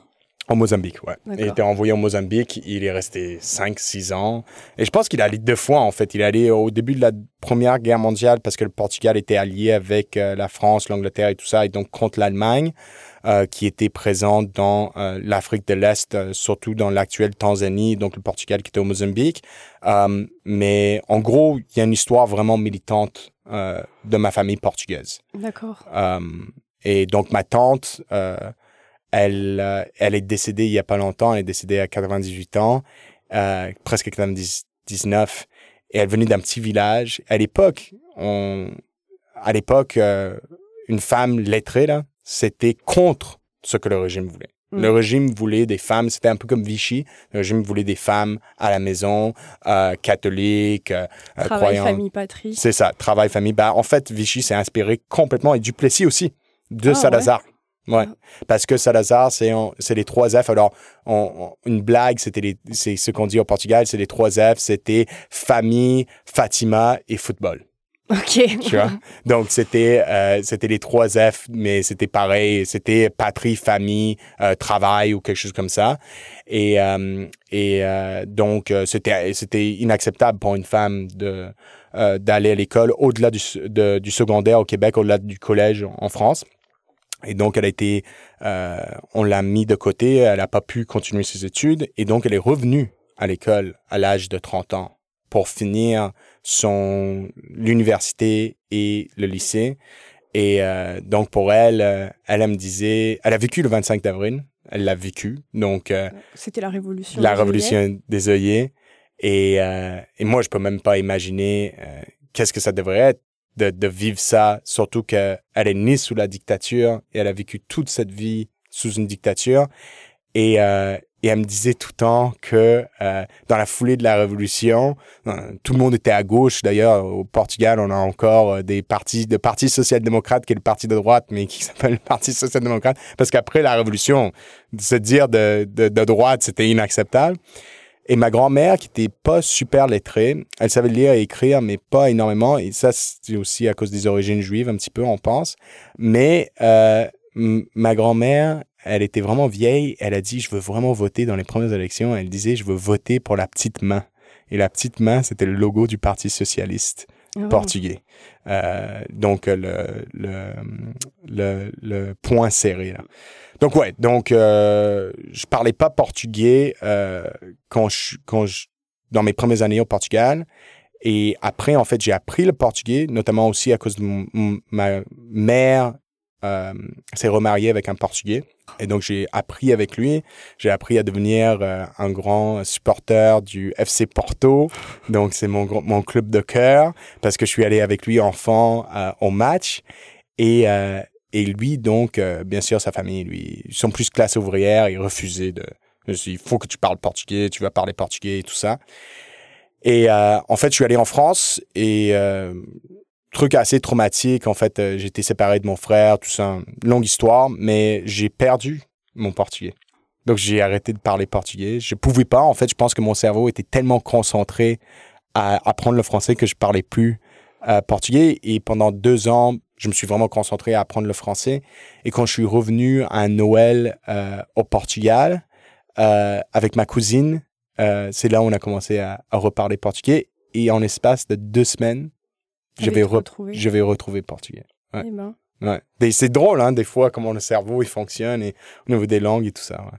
Au Mozambique, ouais. Il été envoyé au Mozambique. Il est resté 5-6 ans. Et je pense qu'il est allé deux fois, en fait. Il est allé au début de la Première Guerre mondiale parce que le Portugal était allié avec euh, la France, l'Angleterre et tout ça, et donc contre l'Allemagne, euh, qui était présente dans euh, l'Afrique de l'Est, surtout dans l'actuelle Tanzanie, donc le Portugal qui était au Mozambique. mais en gros, il y a une histoire vraiment militante de ma famille portugaise. D'accord. et donc ma tante elle, euh, elle est décédée il y a pas longtemps. Elle est décédée à 98 ans, euh, presque 99. Et elle venait d'un petit village. À l'époque, on, à l'époque, euh, une femme lettrée là, c'était contre ce que le régime voulait. Mm. Le régime voulait des femmes, c'était un peu comme Vichy. Le régime voulait des femmes à la maison, euh, catholiques, euh, travail, famille, patrie. C'est ça, travail, famille. Bah, en fait, Vichy s'est inspiré complètement et Duplessis aussi de ah, Salazar. Ouais, parce que Salazar, c'est c'est les trois F. Alors, une blague, c'était c'est ce qu'on dit au Portugal, c'est les trois F, c'était famille, Fatima et football. Ok. Tu vois? Donc, c'était euh, c'était les trois F, mais c'était pareil. C'était patrie, famille, euh, travail ou quelque chose comme ça. Et, euh, et donc, c'était c'était inacceptable pour une femme de d'aller à l'école au-delà du, du secondaire au Québec, au-delà du collège en France. Et donc, elle a été, euh, on l'a mis de côté, elle n'a pas pu continuer ses études, et donc elle est revenue à l'école à l'âge de 30 ans pour finir son l'université et le lycée. Et euh, donc pour elle, euh, elle, me disait, elle a vécu le 25 d'avril, elle l'a vécu, donc euh, c'était la révolution. La révolution des œillets. Et, euh, et moi, je peux même pas imaginer qu'est-ce que ça devrait être de, de vivre ça, surtout qu'elle est née sous la dictature et elle a vécu toute cette vie sous une dictature. Et, euh, et elle me disait tout le temps que euh, dans la foulée de la révolution, euh, tout le monde était à gauche. D'ailleurs, au Portugal, on a encore euh, des partis, de parti social-démocrate qui est le parti de droite, mais qui s'appelle le parti social-démocrate, parce qu'après la révolution, se dire de, de, de droite, c'était inacceptable. Et ma grand-mère, qui était pas super lettrée, elle savait lire et écrire, mais pas énormément. Et ça, c'est aussi à cause des origines juives, un petit peu, on pense. Mais euh, ma grand-mère, elle était vraiment vieille. Elle a dit, je veux vraiment voter dans les premières élections. Elle disait, je veux voter pour la petite main. Et la petite main, c'était le logo du Parti socialiste. Oh. portugais. Euh, donc, le, le, le, le point serré, là. Donc, ouais, donc, euh, je parlais pas portugais euh, quand je, quand je, dans mes premières années au Portugal. Et après, en fait, j'ai appris le portugais, notamment aussi à cause de ma mère euh, s'est remariée avec un portugais. Et donc, j'ai appris avec lui. J'ai appris à devenir euh, un grand supporter du FC Porto. Donc, c'est mon, club de cœur parce que je suis allé avec lui enfant euh, au match. Et, et lui, donc, bien sûr, sa famille, lui, ils sont plus classe ouvrière. Ils refusaient de... Il faut que tu parles portugais, tu vas parler portugais et tout ça. Et en fait, je suis allé en France et truc assez traumatique. En fait, euh, été séparé de mon frère, tout ça, longue histoire, mais j'ai perdu mon portugais. Donc, j'ai arrêté de parler portugais. Je pouvais pas. En fait, je pense que mon cerveau était tellement concentré à apprendre le français que je parlais plus euh, portugais. Et pendant deux ans, je me suis vraiment concentré à apprendre le français. Et quand je suis revenu à Noël euh, au Portugal euh, avec ma cousine, c'est là où on a commencé à, à reparler portugais. Et en espace de deux semaines, je vais, re- je vais retrouver portugais. ouais. Eh ben. Ouais. C'est drôle, hein, des fois, comment le cerveau il fonctionne et au niveau des langues et tout ça. ouais.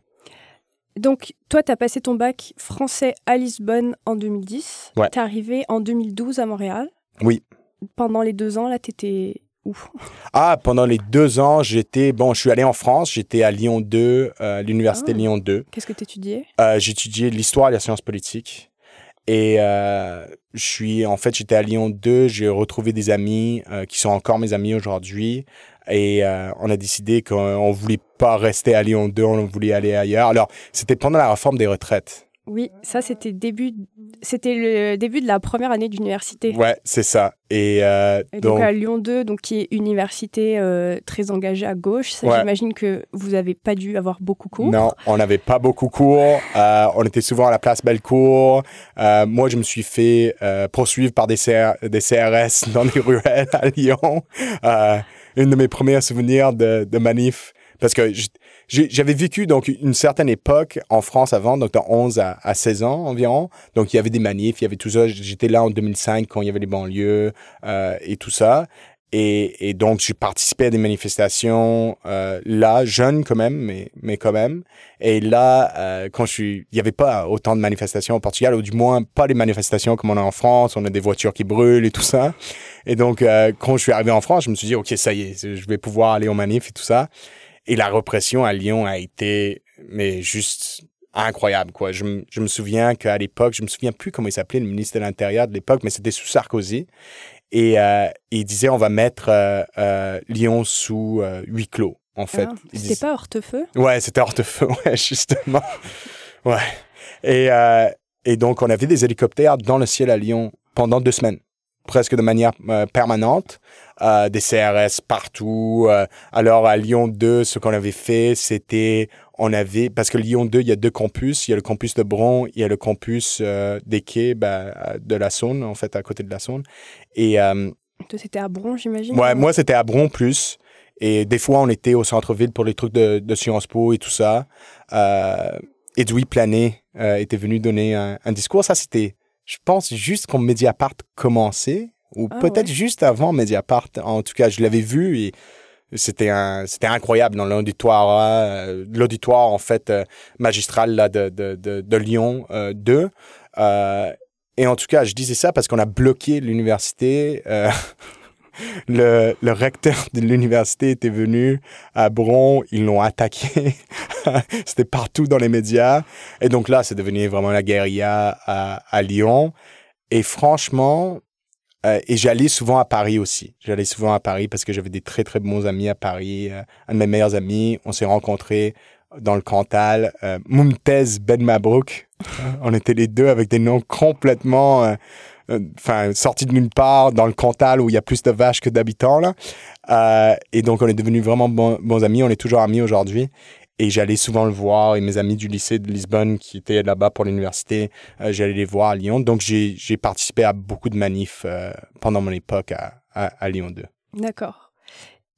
Donc, toi, tu as passé ton bac français à Lisbonne en 2010. Ouais. Tu es arrivé en 2012 à Montréal. Oui. Pendant les deux ans, là, tu étais où? Ah, pendant les deux ans, j'étais, bon, je suis allé en France, j'étais à Lyon 2, euh, l'université Ah. Lyon 2. Qu'est-ce que tu étudiais Euh, J'étudiais l'histoire et la science politique. Et euh, je suis, en fait, j'étais à Lyon 2, j'ai retrouvé des amis euh, qui sont encore mes amis aujourd'hui. Et euh, on a décidé qu'on voulait pas rester à Lyon 2, on voulait aller ailleurs. Alors, c'était pendant la réforme des retraites. Oui, ça, c'était début... C'était le début de la première année d'université. Ouais, c'est ça. Et, euh, Et donc, donc, à Lyon 2, donc, qui est université euh, très engagée à gauche, ça, Ouais. j'imagine que vous n'avez pas dû avoir beaucoup cours. Non, on n'avait pas beaucoup cours. Euh, on était souvent à la place Bellecour. Moi, je me suis fait poursuivre par des, CR des CRS dans les ruelles à Lyon. Une de mes premiers souvenirs de, de manif. Parce que j- j'ai- j'avais vécu donc une certaine époque en France avant, donc de 11 à, à 16 ans environ. Donc il y avait des manifs, il y avait tout ça. J'étais là en 2005 quand il y avait les banlieues euh, et tout ça. Et, et donc, j'ai participé à des manifestations euh, là, jeune quand même, mais, mais quand même. Et là, euh, quand je suis, il n'y avait pas autant de manifestations au Portugal, ou du moins pas des manifestations comme on a en France. On a des voitures qui brûlent et tout ça. Et donc, euh, quand je suis arrivé en France, je me suis dit, OK, ça y est, je vais pouvoir aller aux manifs et tout ça. Et la répression à Lyon a été, mais juste incroyable, quoi. Je, me- je me souviens qu'à l'époque, je me souviens plus comment il s'appelait, le ministre de l'Intérieur de l'époque, mais c'était sous Sarkozy. Et euh, il disait, on va mettre euh, euh, Lyon sous euh, huis clos, en fait. Ah, C'était dis- pas Hortefeux? Ouais, c'était Hortefeux, ouais, justement. Ouais. Et, euh, et donc, on avait des hélicoptères dans le ciel à Lyon pendant deux semaines, presque de manière euh, permanente. Euh, des CRS partout. Euh, alors, à Lyon 2, ce qu'on avait fait, c'était, on avait, parce que Lyon 2, il y a deux campus. Il y a le campus de Bron, il y a le campus des quais euh, de la Saône, en fait, à côté de la Saône. Et Toi, c'était à Bron, j'imagine Ouais, moi, c'était à Bron plus. Et des fois, on était au centre-ville pour les trucs de, de Sciences Po et tout ça. Euh, Edoui Plané euh, était venu donner un, un discours. Ça, c'était, je pense, juste quand Mediapart commençait, ou Ah, peut-être ouais. juste avant Mediapart. En tout cas, je l'avais vu et c'était un, c'était incroyable dans l'auditoire, euh, l'auditoire en fait euh, magistral là, de, de, de, de Lyon euh, 2. Euh, et en tout cas, je disais ça parce qu'on a bloqué l'université. euh, le, recteur de l'université était venu à Bron, ils l'ont attaqué. C'était partout dans les médias. Et donc là, c'est devenu vraiment la guérilla à, Lyon. Et franchement, euh, et j'allais souvent à Paris aussi. J'allais souvent à Paris parce que j'avais des très, très bons amis à Paris. Euh, un de mes meilleurs amis, on s'est rencontrés dans le Cantal. Euh, Mumtaz Ben Mabrouk. on était les deux avec des noms complètement... euh, euh, enfin sortis de nulle part dans le Cantal où il y a plus de vaches que d'habitants là. Euh, et donc on est devenus vraiment bons, bons amis. On est toujours amis aujourd'hui. Et j'allais souvent le voir et mes amis du lycée de Lisbonne qui étaient là-bas pour l'université euh, j'allais les voir à Lyon. Donc j'ai j'ai participé à beaucoup de manifs euh, pendant mon époque à, à, à Lyon 2 D'accord.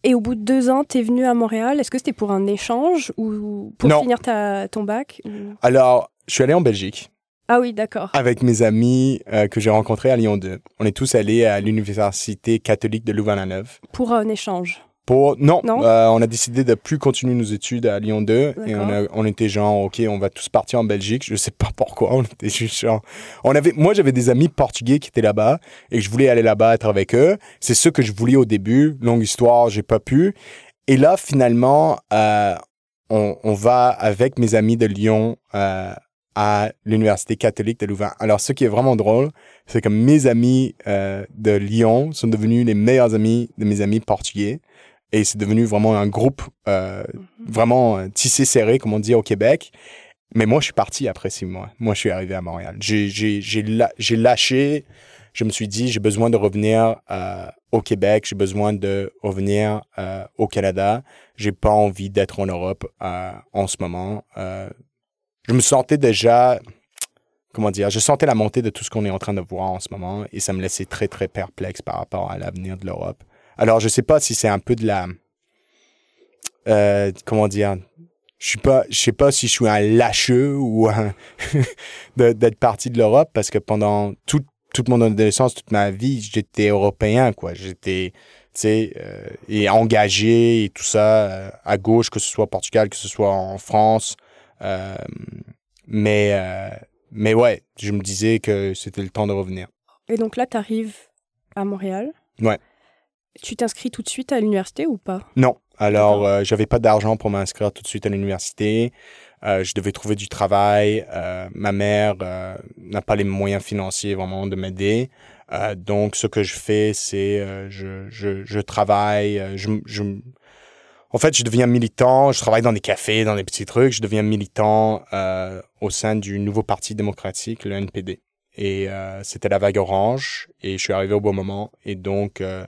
Et au bout de deux ans, tu es venu à Montréal. Est-ce que c'était pour un échange ou pour Non. finir ta, ton bac ou- alors je suis allé en Belgique Ah oui, d'accord. avec mes amis euh, que j'ai rencontrés à Lyon 2. On est tous allés à l'université catholique de Louvain-la-Neuve. Pour un échange. Pour non, Non? euh, on a décidé de plus continuer nos études à Lyon 2 et on, a- on était genre ok, on va tous partir en Belgique. Je sais pas pourquoi, on était juste genre on avait moi j'avais des amis portugais qui étaient là-bas et je voulais aller là-bas être avec eux. C'est ce que je voulais au début. Longue histoire, j'ai pas pu. Et là finalement euh, on, on va avec mes amis de Lyon euh, à l'université catholique de Louvain. Alors ce qui est vraiment drôle, c'est que mes amis euh, de Lyon sont devenus les meilleurs amis de mes amis portugais. Et c'est devenu vraiment un groupe euh, vraiment euh, tissé serré, comme on dit au Québec. Mais moi, je suis parti après six mois. Moi, je suis arrivé à Montréal. J'ai, lâché. Je me suis dit, j'ai besoin de revenir euh, au Québec. J'ai besoin de revenir euh, au Canada. J'ai pas envie d'être en Europe euh, en ce moment. Je me sentais déjà, comment dire, je sentais la montée de tout ce qu'on est en train de voir en ce moment et ça me laissait très, très perplexe par rapport à l'avenir de l'Europe. Alors, je sais pas si c'est un peu de la, euh, comment dire, je suis pas, sais pas si je suis un lâcheux ou d'être parti de l'Europe parce que pendant toute toute mon adolescence, toute ma vie, j'étais européen, quoi. J'étais, tu sais, euh, et engagé et tout ça euh, à gauche, que ce soit au Portugal, que ce soit en France. Euh, mais, euh, mais ouais, je me disais que c'était le temps de revenir. Et donc là, tu arrives à Montréal. Ouais. Tu t'inscris tout de suite à l'université ou pas? Non. Alors, euh, j'avais pas d'argent pour m'inscrire tout de suite à l'université. Euh, je devais trouver du travail. Euh, ma mère n'a pas les moyens financiers vraiment de m'aider. Donc, ce que je fais, c'est je, je, je travaille. Je, je, en fait, je deviens militant. Je travaille dans des cafés, dans des petits trucs. Je deviens militant euh, au sein du nouveau parti démocratique, le NPD. Et euh, c'était la vague orange. Et je suis arrivé au bon moment. Et donc, euh,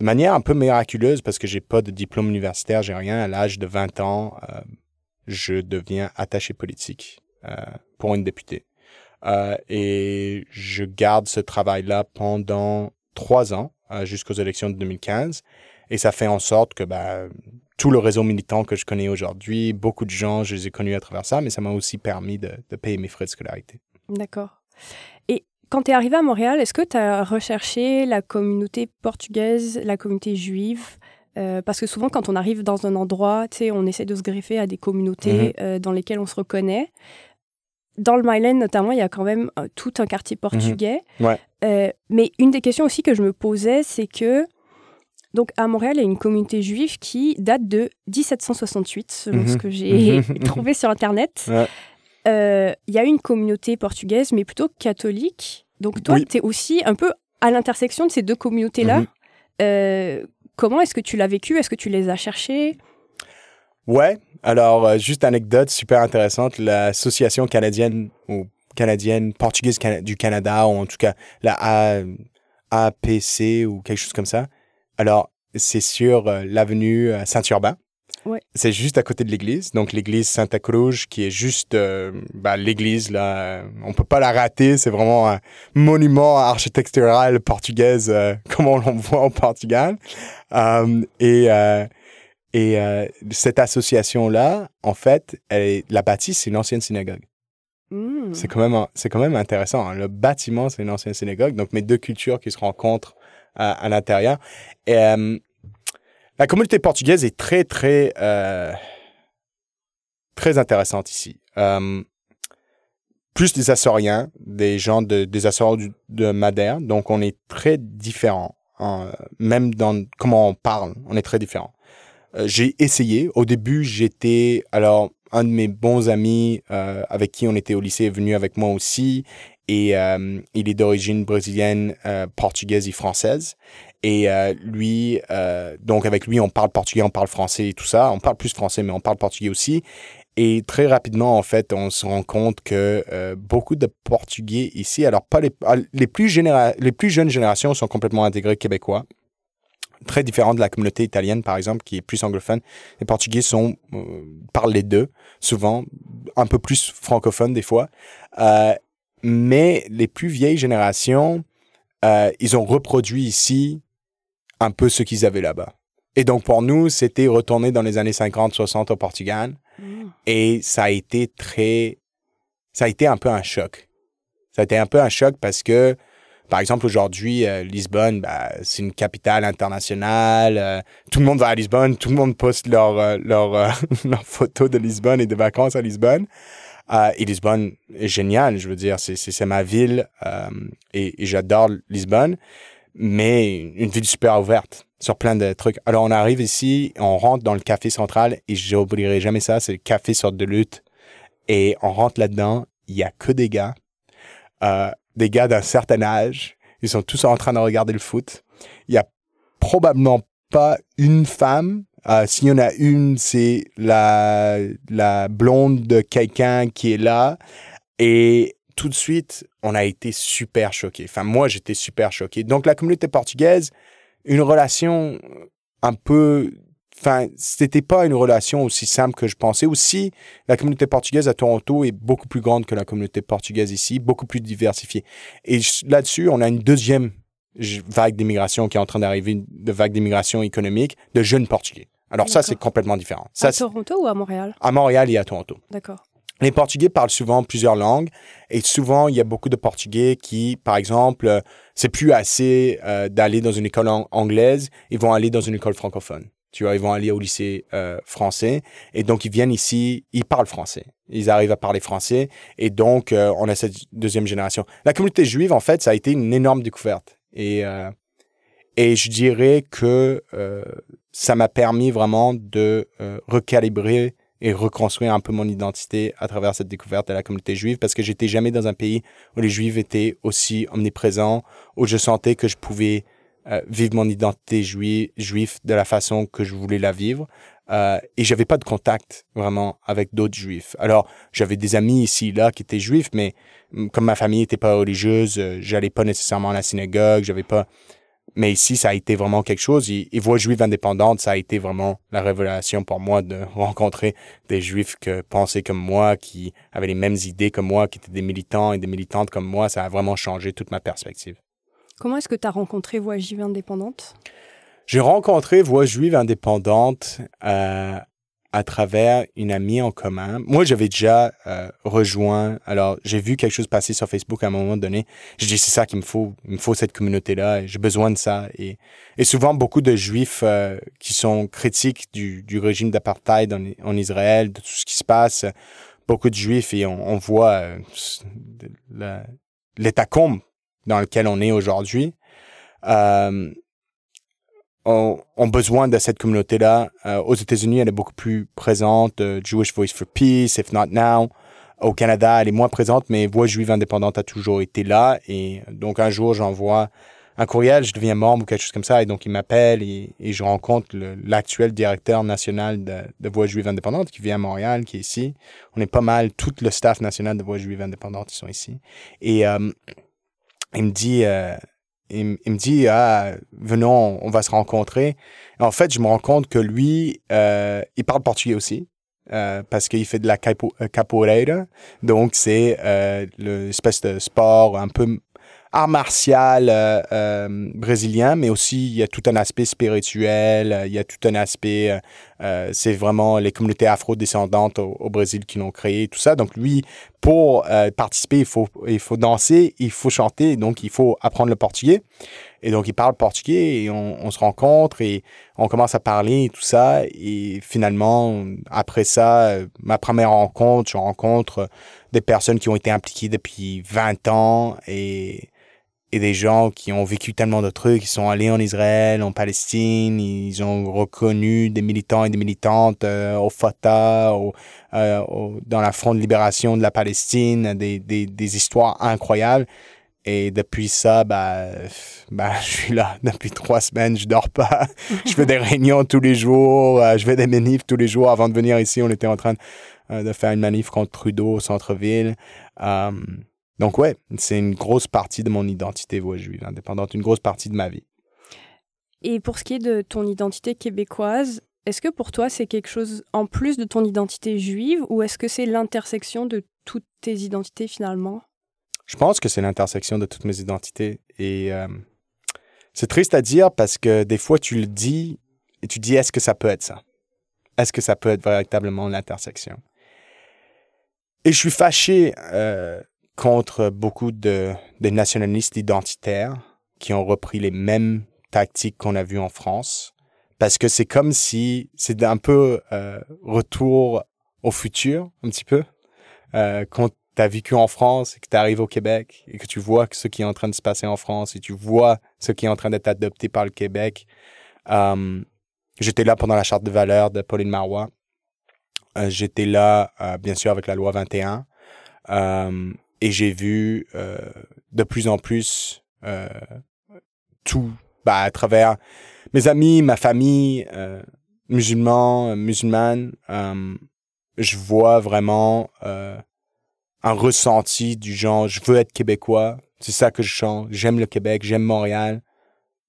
de manière un peu miraculeuse parce que j'ai pas de diplôme universitaire, j'ai rien. À l'âge de 20 ans, euh, je deviens attaché politique euh, pour une députée. Euh, et je garde ce travail-là pendant trois ans jusqu'aux élections de 2015. Et ça fait en sorte que bah, tout le réseau militant que je connais aujourd'hui, beaucoup de gens, je les ai connus à travers ça, mais ça m'a aussi permis de, de payer mes frais de scolarité. D'accord. Et quand tu es arrivé à Montréal, est-ce que tu as recherché la communauté portugaise, la communauté juive? Euh, Parce que souvent, quand on arrive dans un endroit, on essaie de se greffer à des communautés euh, dans lesquelles on se reconnaît. Dans le Myland, notamment, il y a quand même euh, tout un quartier portugais. Ouais. Euh, mais une des questions aussi que je me posais, c'est que donc à Montréal, il y a une communauté juive qui date de 1768, selon Mhm. ce que j'ai trouvé sur Internet. Ouais. Euh, Il y a une communauté portugaise, mais plutôt catholique. Donc toi, Oui. tu es aussi un peu à l'intersection de ces deux communautés-là. Mhm. Euh, comment est-ce que tu l'as vécu? Est-ce que tu les as cherchées? Ouais, alors euh, juste anecdote super intéressante, l'association canadienne ou canadienne portugaise cana- du Canada ou en tout cas la A- APC ou quelque chose comme ça. Alors c'est sur euh, l'avenue euh, Saint-Urbain. Ouais. C'est juste à côté de l'église, donc l'église Santa Cruz qui est juste euh, bah, l'église là, on peut pas la rater, c'est vraiment un monument architectural portugaise euh, comme on l'en voit au Portugal. Euh, et et cette association-là, en fait, elle est- la bâtisse, c'est une ancienne synagogue. Hmm. C'est quand même, c'est quand même intéressant. hein. Le bâtiment, c'est une ancienne synagogue. Donc, mes deux cultures qui se rencontrent à, l'intérieur. Et euh, la communauté portugaise est très, très, euh, très intéressante ici. Euh, plus des Açoriens, des gens de, des Açores du- de Madère. Donc, on est très différents. hein. même dans comment on parle, on est très différents. J'ai essayé. Au début, j'étais alors un de mes bons amis avec qui on était au lycée est venu avec moi aussi et euh, il est d'origine brésilienne, euh, portugaise et française. Et euh, lui, donc avec lui, on parle portugais, on parle français et tout ça. On parle plus français, mais on parle portugais aussi. Et très rapidement, en fait, on se rend compte que beaucoup de Portugais ici, alors pas les, ah, les, plus les plus jeunes générations sont complètement intégrés québécois très différent de la communauté italienne, par exemple, qui est plus anglophone. Les Portugais parlent les deux, souvent, un peu plus francophones des fois. Mais les plus vieilles générations, euh, ils ont reproduit ici un peu ce qu'ils avaient là-bas. Et donc, pour nous, c'était retourner dans les années 50-60 au Portugal. Hmm. Et ça a été très... Ça a été un peu un choc. Ça a été un peu un choc parce que, par exemple, aujourd'hui, euh, Lisbonne, bah, c'est une capitale internationale. euh, tout le monde va à Lisbonne, tout le monde poste leur, euh, leur, euh, leur photo de Lisbonne et de vacances à Lisbonne. Euh, et Lisbonne est génial, je veux dire, c'est ma ville euh, et, et j'adore Lisbonne, mais une ville super ouverte sur plein de trucs. Alors on arrive ici, on rentre dans le café central et j'oublierai jamais ça, c'est le café sur de lutte. Et on rentre là-dedans, il y a que des gars, euh, des gars d'un certain âge, ils sont tous en train de regarder le foot. Il y a probablement pas une femme. Euh, S'il y en a une, c'est la, la blonde de quelqu'un qui est là. Et tout de suite, on a été super choqués. Enfin, moi, j'étais super choqué. Donc, la communauté portugaise, une relation un peu... Enfin, c'était pas une relation aussi simple que je pensais. Aussi, la communauté portugaise à Toronto est beaucoup plus grande que la communauté portugaise ici, beaucoup plus diversifiée. Et là-dessus, on a une deuxième vague d'immigration qui est en train d'arriver, de vague d'immigration économique de jeunes Portugais. Alors ça, c'est complètement différent. Ça, à Toronto ou à Montréal? À Montréal et à Toronto. D'accord. Les Portugais parlent souvent plusieurs langues et souvent il y a beaucoup de Portugais qui, par exemple, euh, c'est plus assez euh, d'aller dans une école ang anglaise, ils vont aller dans une école francophone. Tu vois, ils vont aller au lycée euh, français et donc ils viennent ici, ils parlent français. Ils arrivent à parler français et donc euh, on a cette deuxième génération. La communauté juive, en fait, ça a été une énorme découverte et euh, et je dirais que euh, ça m'a permis vraiment de euh, recalibrer et reconstruire un peu mon identité à travers cette découverte de la communauté juive parce que j'étais jamais dans un pays où les juifs étaient aussi omniprésents, où je sentais que je pouvais vivre mon identité juive, de la façon que je voulais la vivre. Euh, et j'avais pas de contact vraiment avec d'autres juifs. Alors, j'avais des amis ici là qui étaient juifs, mais comme ma famille était pas religieuse, euh, j'allais pas nécessairement à la synagogue, j'avais pas mais ici, ça a été vraiment quelque chose. Et, et Voix juive indépendante, ça a été vraiment la révélation pour moi de rencontrer des juifs qui pensaient comme moi, qui avaient les mêmes idées que moi, qui étaient des militants et des militantes comme moi. Ça a vraiment changé toute ma perspective. Comment est-ce que tu as rencontré Voix juive indépendante? J'ai rencontré Voix juive indépendante euh, à travers une amie en commun. Moi, j'avais déjà euh, rejoint. Alors, j'ai vu quelque chose passer sur Facebook à un moment donné. Je dis c'est ça qu'il me faut. Il me faut cette communauté-là. J'ai besoin de ça. Et, et souvent, beaucoup de Juifs euh, qui sont critiques du, du régime d'apartheid en, en, Israël, de tout ce qui se passe. Beaucoup de Juifs et on, on voit euh, l'état comble dans lequel on est aujourd'hui. Euh, ont, ont, besoin de cette communauté-là. Euh, aux États-Unis, elle est beaucoup plus présente. Euh, Jewish Voice for Peace, If Not Now. Au Canada, elle est moins présente, mais Voix juive indépendante a toujours été là. Et donc, un jour, j'envoie un courriel, je deviens membre ou quelque chose comme ça, et donc il m'appelle et, et, je rencontre l'actuel directeur national de, de Voix juive indépendante qui vient à Montréal, qui est ici. On est pas mal, tout le staff national de Voix juive indépendante, ils sont ici. Et euh, il me dit... Euh, il, me dit ah venons on va se rencontrer en fait je me rends compte que lui euh, il parle portugais aussi euh, parce qu'il fait de la capo, capoeira. Donc c'est euh, l'espèce de sport un peu art martial euh, euh, brésilien, mais aussi il y a tout un aspect spirituel, il y a tout un aspect, euh, c'est vraiment les communautés afro-descendantes au, au, Brésil qui l'ont créé, tout ça. Donc lui, pour euh, participer, il faut, il faut danser, il faut chanter, donc il faut apprendre le portugais. Et donc il parle portugais et on, on se rencontre et on commence à parler et tout ça. Et finalement, après ça, ma première rencontre, je rencontre des personnes qui ont été impliquées depuis 20 ans et et des gens qui ont vécu tellement de trucs, qui sont allés en Israël, en Palestine, ils ont reconnu des militants et des militantes euh, au Fatah, au, euh, au, dans la Front de libération de la Palestine, des, des, des histoires incroyables. Et depuis ça, bah, bah, je suis là depuis trois semaines, je dors pas. je fais des réunions tous les jours, euh, je fais des manifs tous les jours. Avant de venir ici, on était en train de, de faire une manif contre Trudeau au centre-ville. Donc ouais, c'est une grosse partie de mon identité voix juive indépendante, une grosse partie de ma vie. Et pour ce qui est de ton identité québécoise, est-ce que pour toi c'est quelque chose en plus de ton identité juive ou est-ce que c'est l'intersection de toutes tes identités finalement? Je pense que c'est l'intersection de toutes mes identités et euh, c'est triste à dire parce que des fois tu le dis et tu dis est-ce que ça peut être ça? Est-ce que ça peut être véritablement l'intersection? Et je suis fâché euh, contre beaucoup de, de nationalistes identitaires qui ont repris les mêmes tactiques qu'on a vues en France. Parce que c'est comme si c'est un peu euh, retour au futur, un petit peu. Euh, quand tu as vécu en France et que tu arrives au Québec et que tu vois ce qui est en train de se passer en France et tu vois ce qui est en train d'être adopté par le Québec. Euh, j'étais là pendant la charte de valeurs de Pauline Marois. Euh, j'étais là, euh, bien sûr, avec la loi 21. Euh, et j'ai vu euh, de plus en plus euh, tout bah, à travers mes amis, ma famille, euh, musulmans, musulmanes. je vois vraiment un ressenti du genre, je veux être québécois, c'est ça que je chante, j'aime le Québec, j'aime Montréal,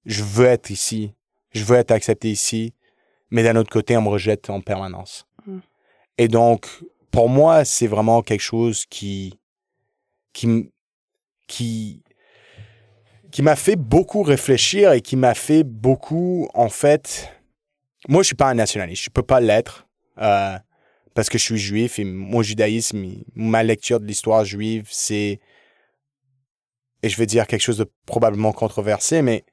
je veux être ici, je veux être accepté ici, mais d'un autre côté, on me rejette en permanence. Mm. Et donc, pour moi, c'est vraiment quelque chose qui, qui, qui, qui m'a fait beaucoup réfléchir et qui m'a fait beaucoup, en fait, moi, je suis pas un nationaliste, je peux pas l'être. Euh, parce que je suis juif et mon judaïsme, ma lecture de l'histoire juive, c'est, et je vais dire quelque chose de probablement controversé, mais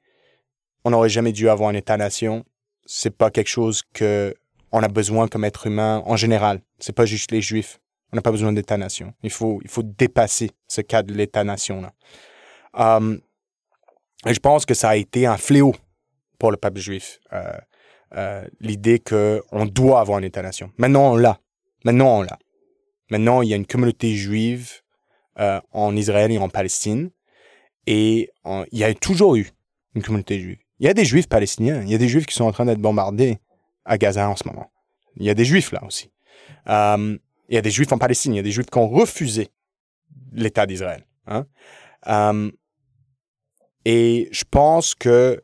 on n'aurait jamais dû avoir un État-nation. C'est pas quelque chose que on a besoin comme être humain en général. C'est pas juste les juifs. On n'a pas besoin d'État-nation. Il faut, il faut dépasser ce cas de l'État-nation là. Um, je pense que ça a été un fléau pour le peuple juif. Euh, euh, l'idée qu'on doit avoir un État-nation. Maintenant, on l'a. Maintenant, on l'a. Maintenant, il y a une communauté juive euh, en Israël et en Palestine. Et il y a toujours eu une communauté juive. Il y a des juifs palestiniens. Il y a des juifs qui sont en train d'être bombardés à Gaza en ce moment. Il y a des juifs là aussi. Euh, il y a des juifs en Palestine. Il y a des juifs qui ont refusé l'État d'Israël. Hein. Euh, et je pense que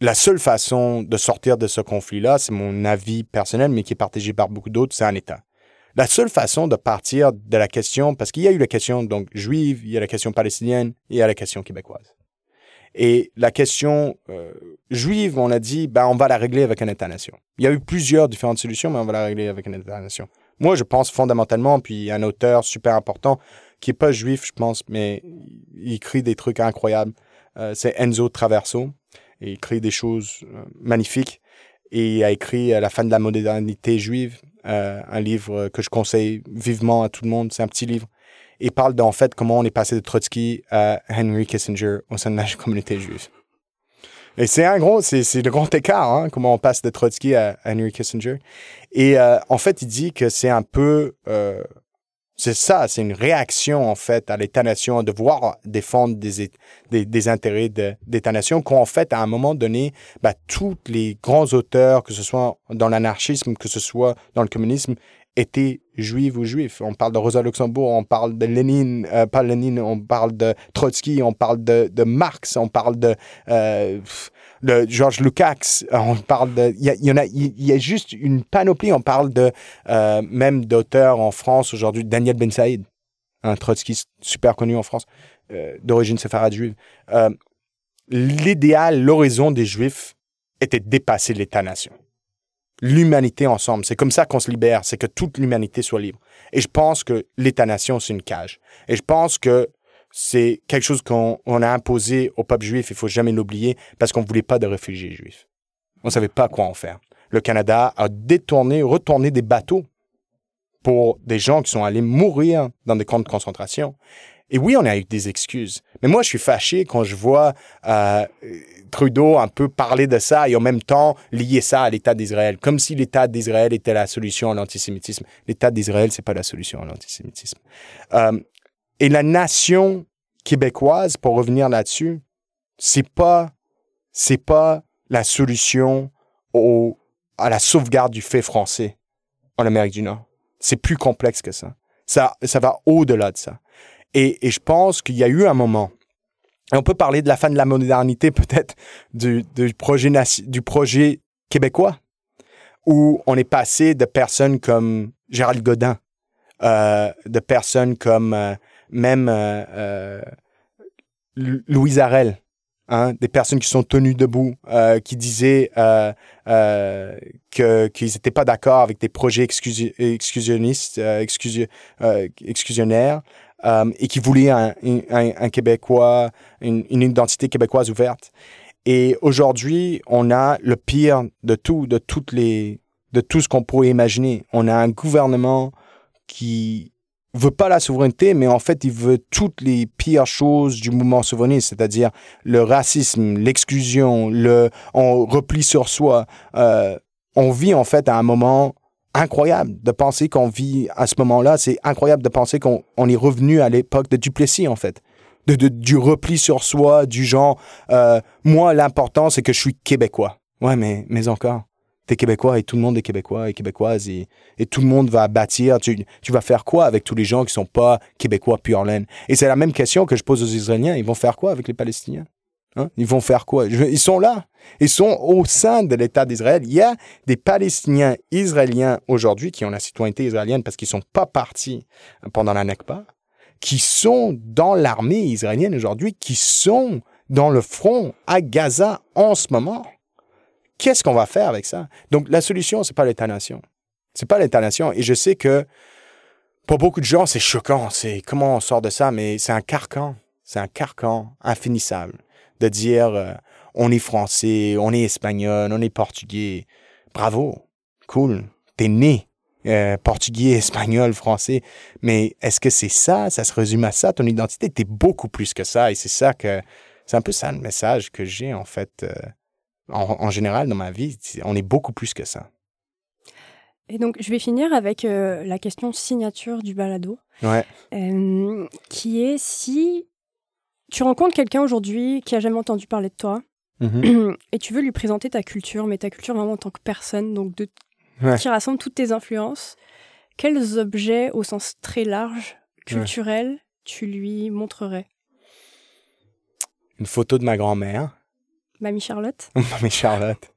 la seule façon de sortir de ce conflit-là, c'est mon avis personnel, mais qui est partagé par beaucoup d'autres, c'est un État. La seule façon de partir de la question, parce qu'il y a eu la question donc juive, il y a la question palestinienne, il y a la question québécoise. Et la question euh, juive, on a dit, ben, on va la régler avec un État-nation. Il y a eu plusieurs différentes solutions, mais on va la régler avec un État-nation. Moi, je pense fondamentalement, puis un auteur super important, qui est pas juif, je pense, mais il écrit des trucs incroyables. Euh, c'est Enzo Traverso et écrit des choses euh, magnifiques. Et il a écrit La fin de la modernité juive, euh, un livre que je conseille vivement à tout le monde. C'est un petit livre. Il parle d'en fait comment on est passé de Trotsky à Henry Kissinger au sein de la communauté juive. Et c'est un gros, c'est le grand écart, hein, comment on passe de Trotsky à Henry Kissinger. Et euh, en fait, il dit que c'est un peu euh, c'est ça, c'est une réaction en fait à l'État-nation de devoir défendre des, des, des intérêts d'État-nation qu'en fait, à un moment donné, bah, tous les grands auteurs, que ce soit dans l'anarchisme, que ce soit dans le communisme, étaient juifs ou juifs. On parle de Rosa Luxembourg, on parle de Lénine, euh, pas Lénine, on parle de Trotsky, on parle de, de Marx, on parle de... Euh, de Georges Lukács, euh, on parle de, il y, en a, il y a juste une panoplie. On parle de euh, même d'auteurs en France aujourd'hui, Daniel Ben Saïd, un trotskiste super connu en France, euh, d'origine séfarade juive. Euh, L'idéal, l'horizon des Juifs était dépasser l'État-nation. L'humanité ensemble, c'est comme ça qu'on se libère, c'est que toute l'humanité soit libre. Et je pense que l'État-nation, c'est une cage. Et je pense que c'est quelque chose qu'on a imposé au peuple juif, il faut jamais l'oublier, parce qu'on voulait pas de réfugiés juifs. On savait pas quoi en faire. Le Canada a détourné, retourné des bateaux pour des gens qui sont allés mourir dans des camps de concentration. Et oui, on a eu des excuses. Mais moi, je suis fâché quand je vois euh, Trudeau un peu parler de ça et en même temps lier ça à l'État d'Israël, comme si l'État d'Israël était la solution à l'antisémitisme. L'État d'Israël, c'est pas la solution à l'antisémitisme. Euh, et la nation québécoise, pour revenir là-dessus, c'est pas, c'est pas la solution au, à la sauvegarde du fait français en Amérique du Nord. C'est plus complexe que ça. Ça, ça va au-delà de ça. Et, et je pense qu'il y a eu un moment, et on peut parler de la fin de la modernité peut-être du, projet, du projet québécois, où on est passé de personnes comme Gérald Godin, euh, de personnes comme euh, même euh, euh, Louise Arel, hein, des personnes qui sont tenues debout, qui disaient qu'ils n'étaient pas d'accord avec des projets exclusionnistes, exclusionnaires. Euh, et qui voulaient un, Québécois, une, identité québécoise ouverte. Et aujourd'hui, on a le pire de tout, de toutes les, de tout ce qu'on pourrait imaginer. On a un gouvernement qui veut pas la souveraineté, mais en fait, il veut toutes les pires choses du mouvement souverainiste, c'est-à-dire le racisme, l'exclusion, le on replie sur soi. Euh, on vit en fait à un moment incroyable de penser qu'on vit à ce moment-là. C'est incroyable de penser qu'on on est revenu à l'époque de Duplessis en fait. De, de, du repli sur soi, du genre, euh, moi, l'important, c'est que je suis québécois. Ouais, mais, mais encore t'es québécois et tout le monde est québécois et québécoise et, et tout le monde va bâtir. Tu, tu, vas faire quoi avec tous les gens qui sont pas québécois pur laine? Et c'est la même question que je pose aux Israéliens. Ils vont faire quoi avec les Palestiniens? Hein? Ils vont faire quoi? ils sont là. Ils sont au sein de l'État d'Israël. Il y a des Palestiniens israéliens aujourd'hui qui ont la citoyenneté israélienne parce qu'ils sont pas partis pendant la Nakba, qui sont dans l'armée israélienne aujourd'hui, qui sont dans le front à Gaza en ce moment. Qu'est-ce qu'on va faire avec ça? Donc, la solution, c'est pas l'État-nation. C'est pas l'État-nation. Et je sais que pour beaucoup de gens, c'est choquant. C'est comment on sort de ça, mais c'est un carcan. C'est un carcan infinissable de dire euh, on est français, on est espagnol, on est portugais. Bravo. Cool. T'es né euh, portugais, espagnol, français. Mais est-ce que c'est ça? Ça se résume à ça, ton identité? T'es beaucoup plus que ça. Et c'est ça que, c'est un peu ça le message que j'ai, en fait, euh, en, général, dans ma vie, on est beaucoup plus que ça. Et donc, je vais finir avec euh, la question signature du balado. Ouais. Qui est si tu rencontres quelqu'un aujourd'hui qui a jamais entendu parler de toi mm-hmm. et tu veux lui présenter ta culture, mais ta culture vraiment en tant que personne, donc de, qui rassemble toutes tes influences, quels objets au sens très large, culturel, tu lui montrerais? Une photo de ma grand-mère. Mamie Charlotte? Mamie Charlotte.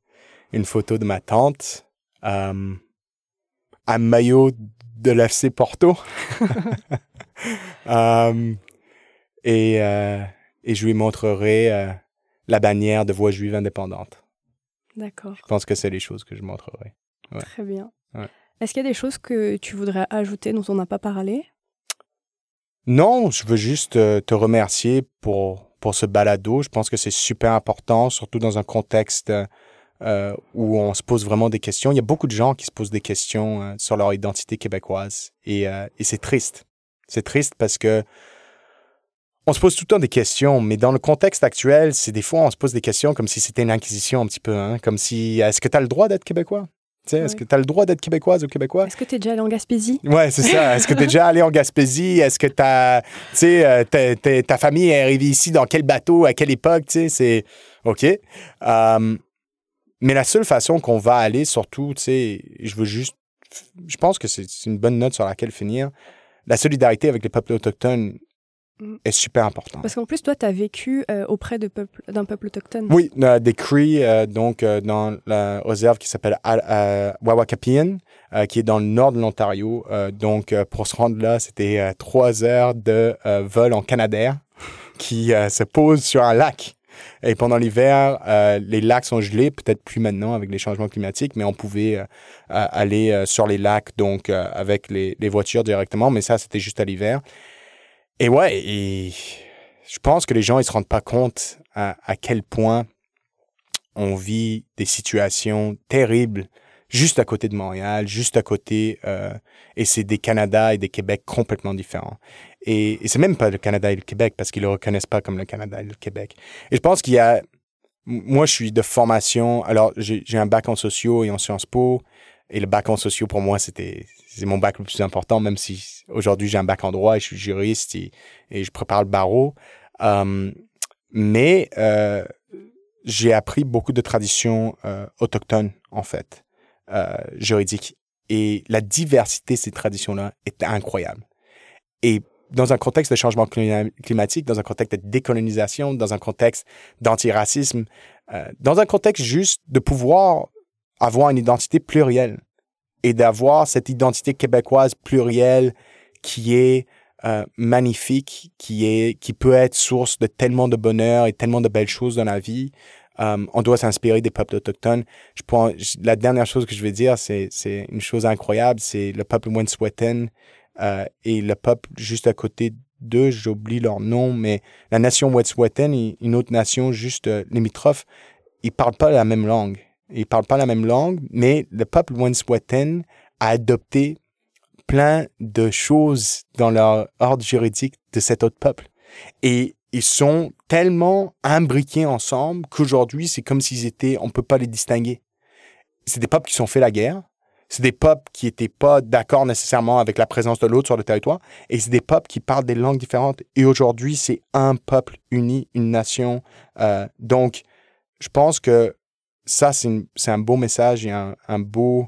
Une photo de ma tante. Euh, un maillot de l'FC Porto. euh, et, euh, et je lui montrerai euh, la bannière de Voix juive indépendante. D'accord. Je pense que c'est les choses que je montrerai. Très bien. Est-ce qu'il y a des choses que tu voudrais ajouter dont on n'a pas parlé? Non, je veux juste euh, te remercier pour pour ce balado. Je pense que c'est super important, surtout dans un contexte euh, où on se pose vraiment des questions. Il y a beaucoup de gens qui se posent des questions euh, sur leur identité québécoise et, euh, et c'est triste. C'est triste parce que on se pose tout le temps des questions, mais dans le contexte actuel, c'est des fois on se pose des questions comme si c'était une inquisition un petit peu, hein? comme si est-ce que tu as le droit d'être québécois? Est-ce que tu as le droit d'être québécoise ou québécois? Est-ce que tu es déjà allé en Gaspésie? Ouais, c'est ça. Est-ce que tu es déjà allé en Gaspésie? Est-ce que as, euh, ta famille est arrivée ici dans quel bateau, à quelle époque? C'est OK. Um, mais la seule façon qu'on va aller, surtout, je veux juste. Je pense que c'est une bonne note sur laquelle finir. La solidarité avec les peuples autochtones. Est super important. Parce qu'en plus, toi, tu as vécu euh, auprès d'un peuple, peuple autochtone. Oui, euh, des Cree, euh, donc dans la réserve qui s'appelle Wawakapian, qui est dans le nord de l'Ontario. donc, pour se rendre là, c'était trois heures de vol en Canadair qui se pose sur un lac. Et pendant l'hiver, les lacs sont gelés, peut-être plus maintenant avec les changements climatiques, mais on pouvait aller sur les lacs donc avec les, les voitures directement, mais ça, c'était juste à l'hiver. Et ouais, et je pense que les gens ils se rendent pas compte à, quel point on vit des situations terribles juste à côté de Montréal, juste à côté, euh, et c'est des Canada et des Québec complètement différents. Et, et c'est même pas le Canada et le Québec parce qu'ils le reconnaissent pas comme le Canada et le Québec. Et je pense qu'il y a, moi je suis de formation, alors j'ai un bac en sociaux et en Sciences Po, et le bac en sociaux, pour moi, c'était c'est mon bac le plus important, même si aujourd'hui j'ai un bac en droit et je suis juriste et, je prépare le barreau. Euh, mais euh, j'ai appris beaucoup de traditions euh, autochtones, en fait, euh, juridiques. Et la diversité de ces traditions-là est incroyable. Et dans un contexte de changement climatique, dans un contexte de décolonisation, dans un contexte d'antiracisme, euh, dans un contexte juste de pouvoir avoir une identité plurielle et d'avoir cette identité québécoise plurielle qui est euh, magnifique, qui est qui peut être source de tellement de bonheur et tellement de belles choses dans la vie. Euh, on doit s'inspirer des peuples autochtones. Je prends, la dernière chose que je vais dire, c'est une chose incroyable, c'est le peuple Wet'suwet'en euh, et le peuple juste à côté deux, j'oublie leur nom, mais la nation Wet'suwet'en et une autre nation juste euh, limitrophe, ils parlent pas la même langue. Ils parlent pas la même langue, mais le peuple Wet'suwet'en a adopté plein de choses dans leur ordre juridique de cet autre peuple. Et ils sont tellement imbriqués ensemble qu'aujourd'hui, c'est comme s'ils étaient, on peut pas les distinguer. C'est des peuples qui sont fait la guerre. C'est des peuples qui étaient pas d'accord nécessairement avec la présence de l'autre sur le territoire. Et c'est des peuples qui parlent des langues différentes. Et aujourd'hui, c'est un peuple uni, une nation. Euh, donc, je pense que ça, c'est un beau message et un, un beau,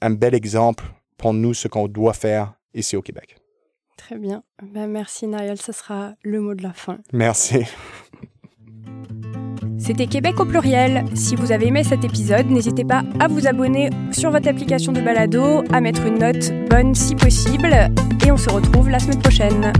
un bel exemple pour nous ce qu'on doit faire ici au Québec. Très bien. Ben, merci Nariel, ce sera le mot de la fin. Merci. C'était Québec au pluriel. Si vous avez aimé cet épisode, n'hésitez pas à vous abonner sur votre application de balado, à mettre une note bonne si possible, et on se retrouve la semaine prochaine.